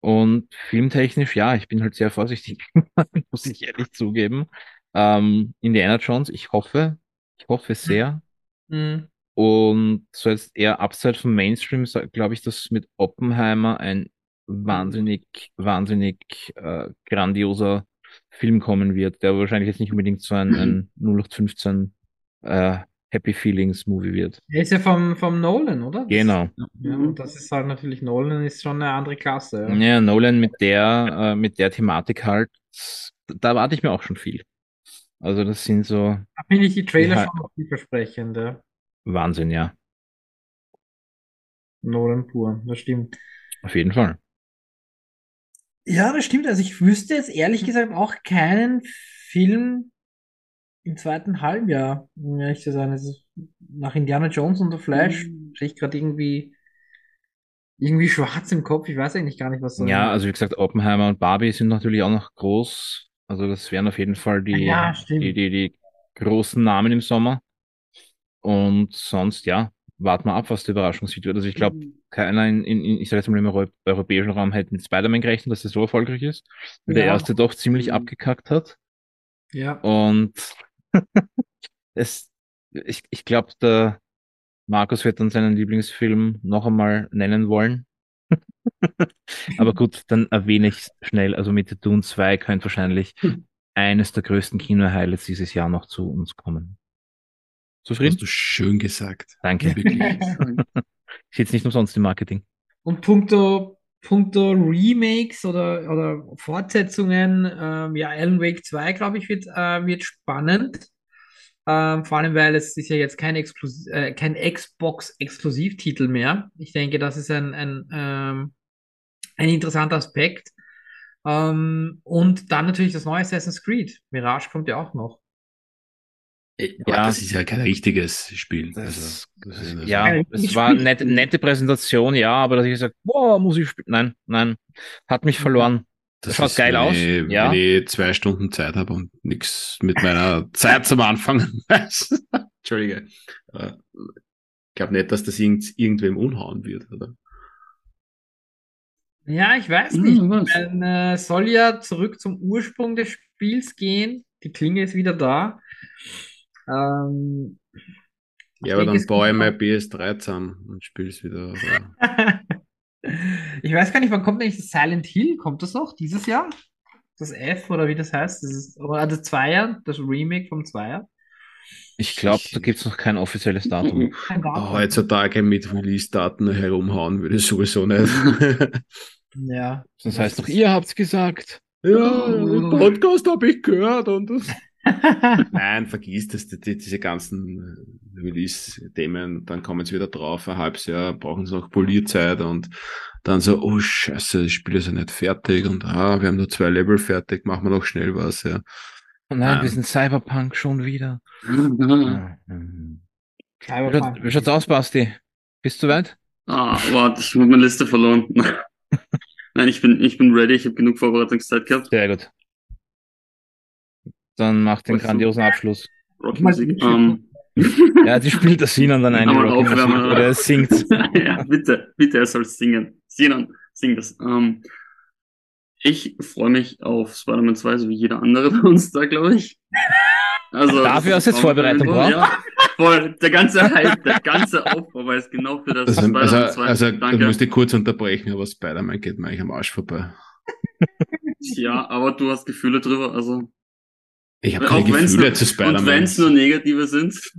Und filmtechnisch, ja, ich bin halt sehr vorsichtig, <laughs> muss ich ehrlich zugeben. Ähm, Indiana Jones, ich hoffe, ich hoffe sehr. Mhm. Und so jetzt eher abseits vom Mainstream, glaube ich, dass mit Oppenheimer ein wahnsinnig, wahnsinnig äh, grandioser Film kommen wird, der wahrscheinlich jetzt nicht unbedingt so ein, ein <clears throat> 0815 äh, Happy Feelings Movie wird. Er ist ja vom, vom Nolan, oder? Genau. Ja, und das ist halt natürlich, Nolan ist schon eine andere Klasse. Ja. Ja, Nolan mit der, äh, mit der Thematik halt, da erwarte ich mir auch schon viel. Also das sind so Da finde ich die Trailer Ja. schon vielversprechend. Ja. Wahnsinn, ja, Nolan pur, das stimmt. auf jeden Fall. Ja, das stimmt. Also ich wüsste jetzt ehrlich gesagt auch keinen Film, im zweiten Halbjahr, um ehrlich zu sein. Ist nach Indiana Jones und The Flash Mhm. sehe ich gerade irgendwie, irgendwie schwarz im Kopf. Ich weiß eigentlich gar nicht, was so. Ja, also wie gesagt, Oppenheimer und Barbie sind natürlich auch noch groß. Also das wären auf jeden Fall die, Ja, die, die, die großen Namen im Sommer. Und sonst, ja, warten wir ab, was der Überraschungshit wird. Also ich glaube, keiner in, in, in ich sage jetzt mal im Euro europäischen Raum hätte mit Spider-Man gerechnet, dass er so erfolgreich ist. Weil der Ja. erste doch ziemlich Mhm. abgekackt hat. Ja. Und <laughs> es, ich, ich glaube, der Markus wird dann seinen Lieblingsfilm noch einmal nennen wollen. <laughs> Aber gut, dann erwähne ich schnell. Also mit The Dune 2 könnte wahrscheinlich Hm. eines der größten Kino-Highlights dieses Jahr noch zu uns kommen. Zufrieden? Hast du schön gesagt. Danke. Wirklich. <laughs> Ich sitze nicht umsonst im Marketing. Und puncto, puncto Remakes oder, oder Fortsetzungen, ähm, ja, Alan Wake 2, glaube ich, wird, äh, wird spannend. Ähm, vor allem, weil es ist ja jetzt kein, äh, kein Xbox-Exklusivtitel mehr. Ich denke, das ist ein, ein, ähm, ein interessanter Aspekt. Ähm, und dann natürlich das neue Assassin's Creed. Mirage kommt ja auch noch. Ja, Ja. das ist ja kein richtiges Spiel. Das, also, das ist- ja, Ja, es war eine nette, nette Präsentation, ja, aber dass ich gesagt, boah, muss ich spielen. Nein, nein, hat mich verloren. Das schaut ist, geil wenn aus, Ich, ja. Wenn ich zwei Stunden Zeit habe und nichts mit meiner Zeit zum Anfangen <laughs> weiß. Entschuldige. Äh, Ich glaube nicht, dass das irgend, irgendwem umhauen wird, oder? Ja, ich weiß Hm, nicht. weiß. Man äh, soll ja zurück zum Ursprung des Spiels gehen. Die Klinge ist wieder da. Ähm, Ja, aber dann es baue ich mein PS3 zusammen und spiel's wieder. Oder? <laughs> Ich weiß gar nicht, wann kommt eigentlich das Silent Hill? Kommt das noch dieses Jahr? Das F oder wie das heißt? Das ist, oder das Zweier, das Remake vom Zweier? Ich glaube, da gibt's noch kein offizielles Datum. <laughs> Kein Datum. Heutzutage mit Release-Daten herumhauen würde ich sowieso nicht. <laughs> Ja. Das heißt doch, ihr habt's gesagt. ja, im Podcast habe ich gehört und das. <laughs> Nein, vergiss das, die, die, diese ganzen äh, Release-Themen, dann kommen sie wieder drauf, ein halbes Jahr brauchen sie noch Polierzeit und dann so, oh scheiße, das Spiel ist ja nicht fertig und ah, wir haben nur zwei Level fertig, machen wir noch schnell was, ja. Oh nein, wir Ähm. sind Cyberpunk schon wieder. ah, Mhm. Wie Cyberpunk. schaut- wie schaut's aus, Basti? Bist du weit? warte, ich habe meine Liste verloren. <laughs> Nein, ich bin, ich bin ready, ich habe genug Vorbereitungszeit gehabt. Sehr gut. Dann mach den grandiosen Abschluss. Rockmusik. Ähm, <laughs> Ja, die spielt das Sinan dann ein, Rocky Musik, oder er singt. <laughs> ja, bitte, bitte, er soll singen. Sinan, sing das. Ähm, ich freue mich auf Spider-Man 2, so wie jeder andere bei uns da, glaube ich. Also, Dafür das hast du jetzt Vorbereitung gebraucht? Ja, voll. Der ganze Hype, der ganze Aufbau war jetzt genau für das Also, also, Spider-Man 2. also da Danke. musst ich kurz unterbrechen, aber Spider-Man geht mir eigentlich am Arsch vorbei. Ja, aber du hast Gefühle drüber, also. Ich habe Auch keine wenn's Gefühle nur- zu Und Spider-Man. wenn es nur negative sind.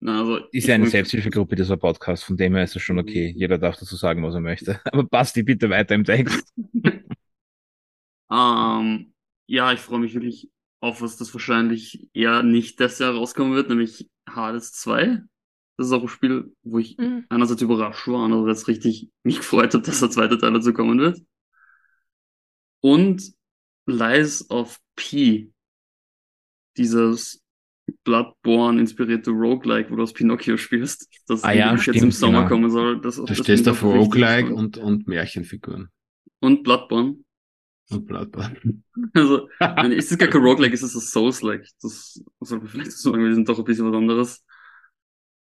Na, also. Ist ja eine Selbsthilfegruppe, dieser Podcast, von dem her ist es schon okay. Jeder darf dazu sagen, was er möchte. <laughs> Aber Basti, bitte weiter im Text. <laughs> Ähm, ja, ich freue mich wirklich auf was, das wahrscheinlich eher nicht das Jahr rauskommen wird, nämlich Hades 2. Das ist auch ein Spiel, wo ich einerseits überrascht war, andererseits richtig mich gefreut habe, dass der zweite Teil dazu kommen wird. Und Lies of P. Dieses Bloodborne-inspirierte Roguelike, wo du aus Pinocchio spielst, das Ah ja, angeblich jetzt stimmt, im Sommer genau. kommen soll. Das, Du das stehst auf Roguelike und, und Märchenfiguren. und Bloodborne. Und Bloodborne. <laughs> Also, nein, ist es gar kein <laughs> Roguelike, ist es ein Souls-like. Das soll man vielleicht so sagen, wir sind doch ein bisschen was anderes.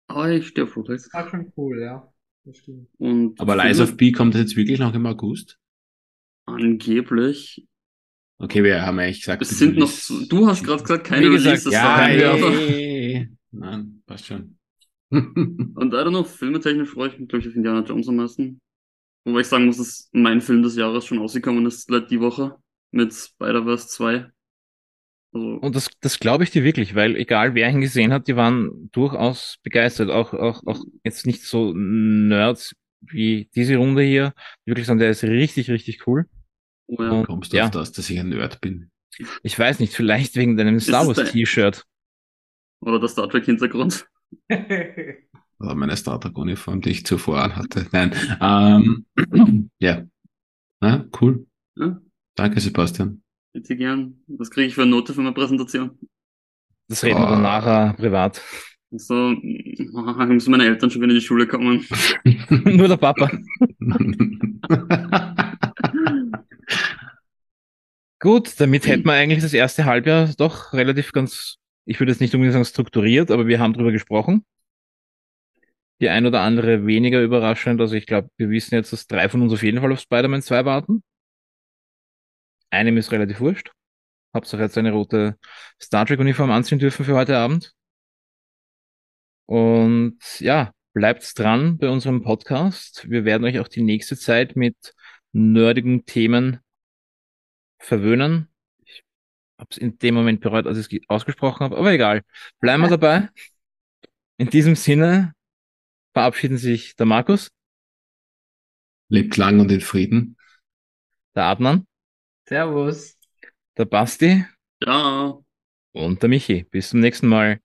Aber ich stehe auf Roguelikes. War schon cool, ja. Das stimmt. Und Aber Lies of P kommt jetzt wirklich noch im August? angeblich. Okay, wir haben eigentlich gesagt, Es sind noch, du hast gerade gesagt, keine gesagt, Releases Ja, wir, aber. ey. Nein, passt schon. <laughs> Und I don't know, filmetechnisch freue ich mich, glaube ich, auf Indiana Jones am meisten. Wobei ich sagen muss, dass mein Film des Jahres schon rausgekommen ist, seit die Woche. Mit Spider-Verse 2. Also, Und das, das glaube ich dir wirklich, weil egal wer ihn gesehen hat, die waren durchaus begeistert. Auch, auch, auch jetzt nicht so Nerds wie diese Runde hier. Die wirklich sagen, der ist richtig, richtig cool. Oh. Und- Kommst du ja. auf das, dass ich ein Nerd bin? Ich weiß nicht, vielleicht wegen deinem Star Wars T-Shirt. Oder der Star Trek-Hintergrund. <laughs> Oder meine Star Trek Uniform, die ich zuvor anhatte. Nein. Ähm, <clears throat> ja. Na, cool. Ja. Danke, Sebastian. Bitte gern. Was kriege ich für eine Note für meine Präsentation? Das reden wir dann Ah. nachher privat. So, oh, müssen meine Eltern schon wieder in die Schule kommen. <laughs> Nur der Papa. <laughs> <laughs> Gut, damit hätten wir eigentlich das erste Halbjahr doch relativ ganz, ich würde jetzt nicht unbedingt sagen strukturiert, aber wir haben drüber gesprochen. Die ein oder andere weniger überraschend. Also ich glaube, wir wissen jetzt, dass drei von uns auf jeden Fall auf Spider-Man 2 warten. Einem ist relativ wurscht. Hauptsache jetzt eine rote Star Trek-Uniform anziehen dürfen für heute Abend. Und ja, bleibt dran bei unserem Podcast. Wir werden euch auch die nächste Zeit mit nerdigen Themen verwöhnen. Ich habe es in dem Moment bereut, als ich es ausgesprochen habe, aber egal. Bleiben wir dabei. In diesem Sinne verabschieden sich der Markus, Lebt lang und in Frieden. der Adnan, Servus. der Basti Ja. und der Michi. Bis zum nächsten Mal.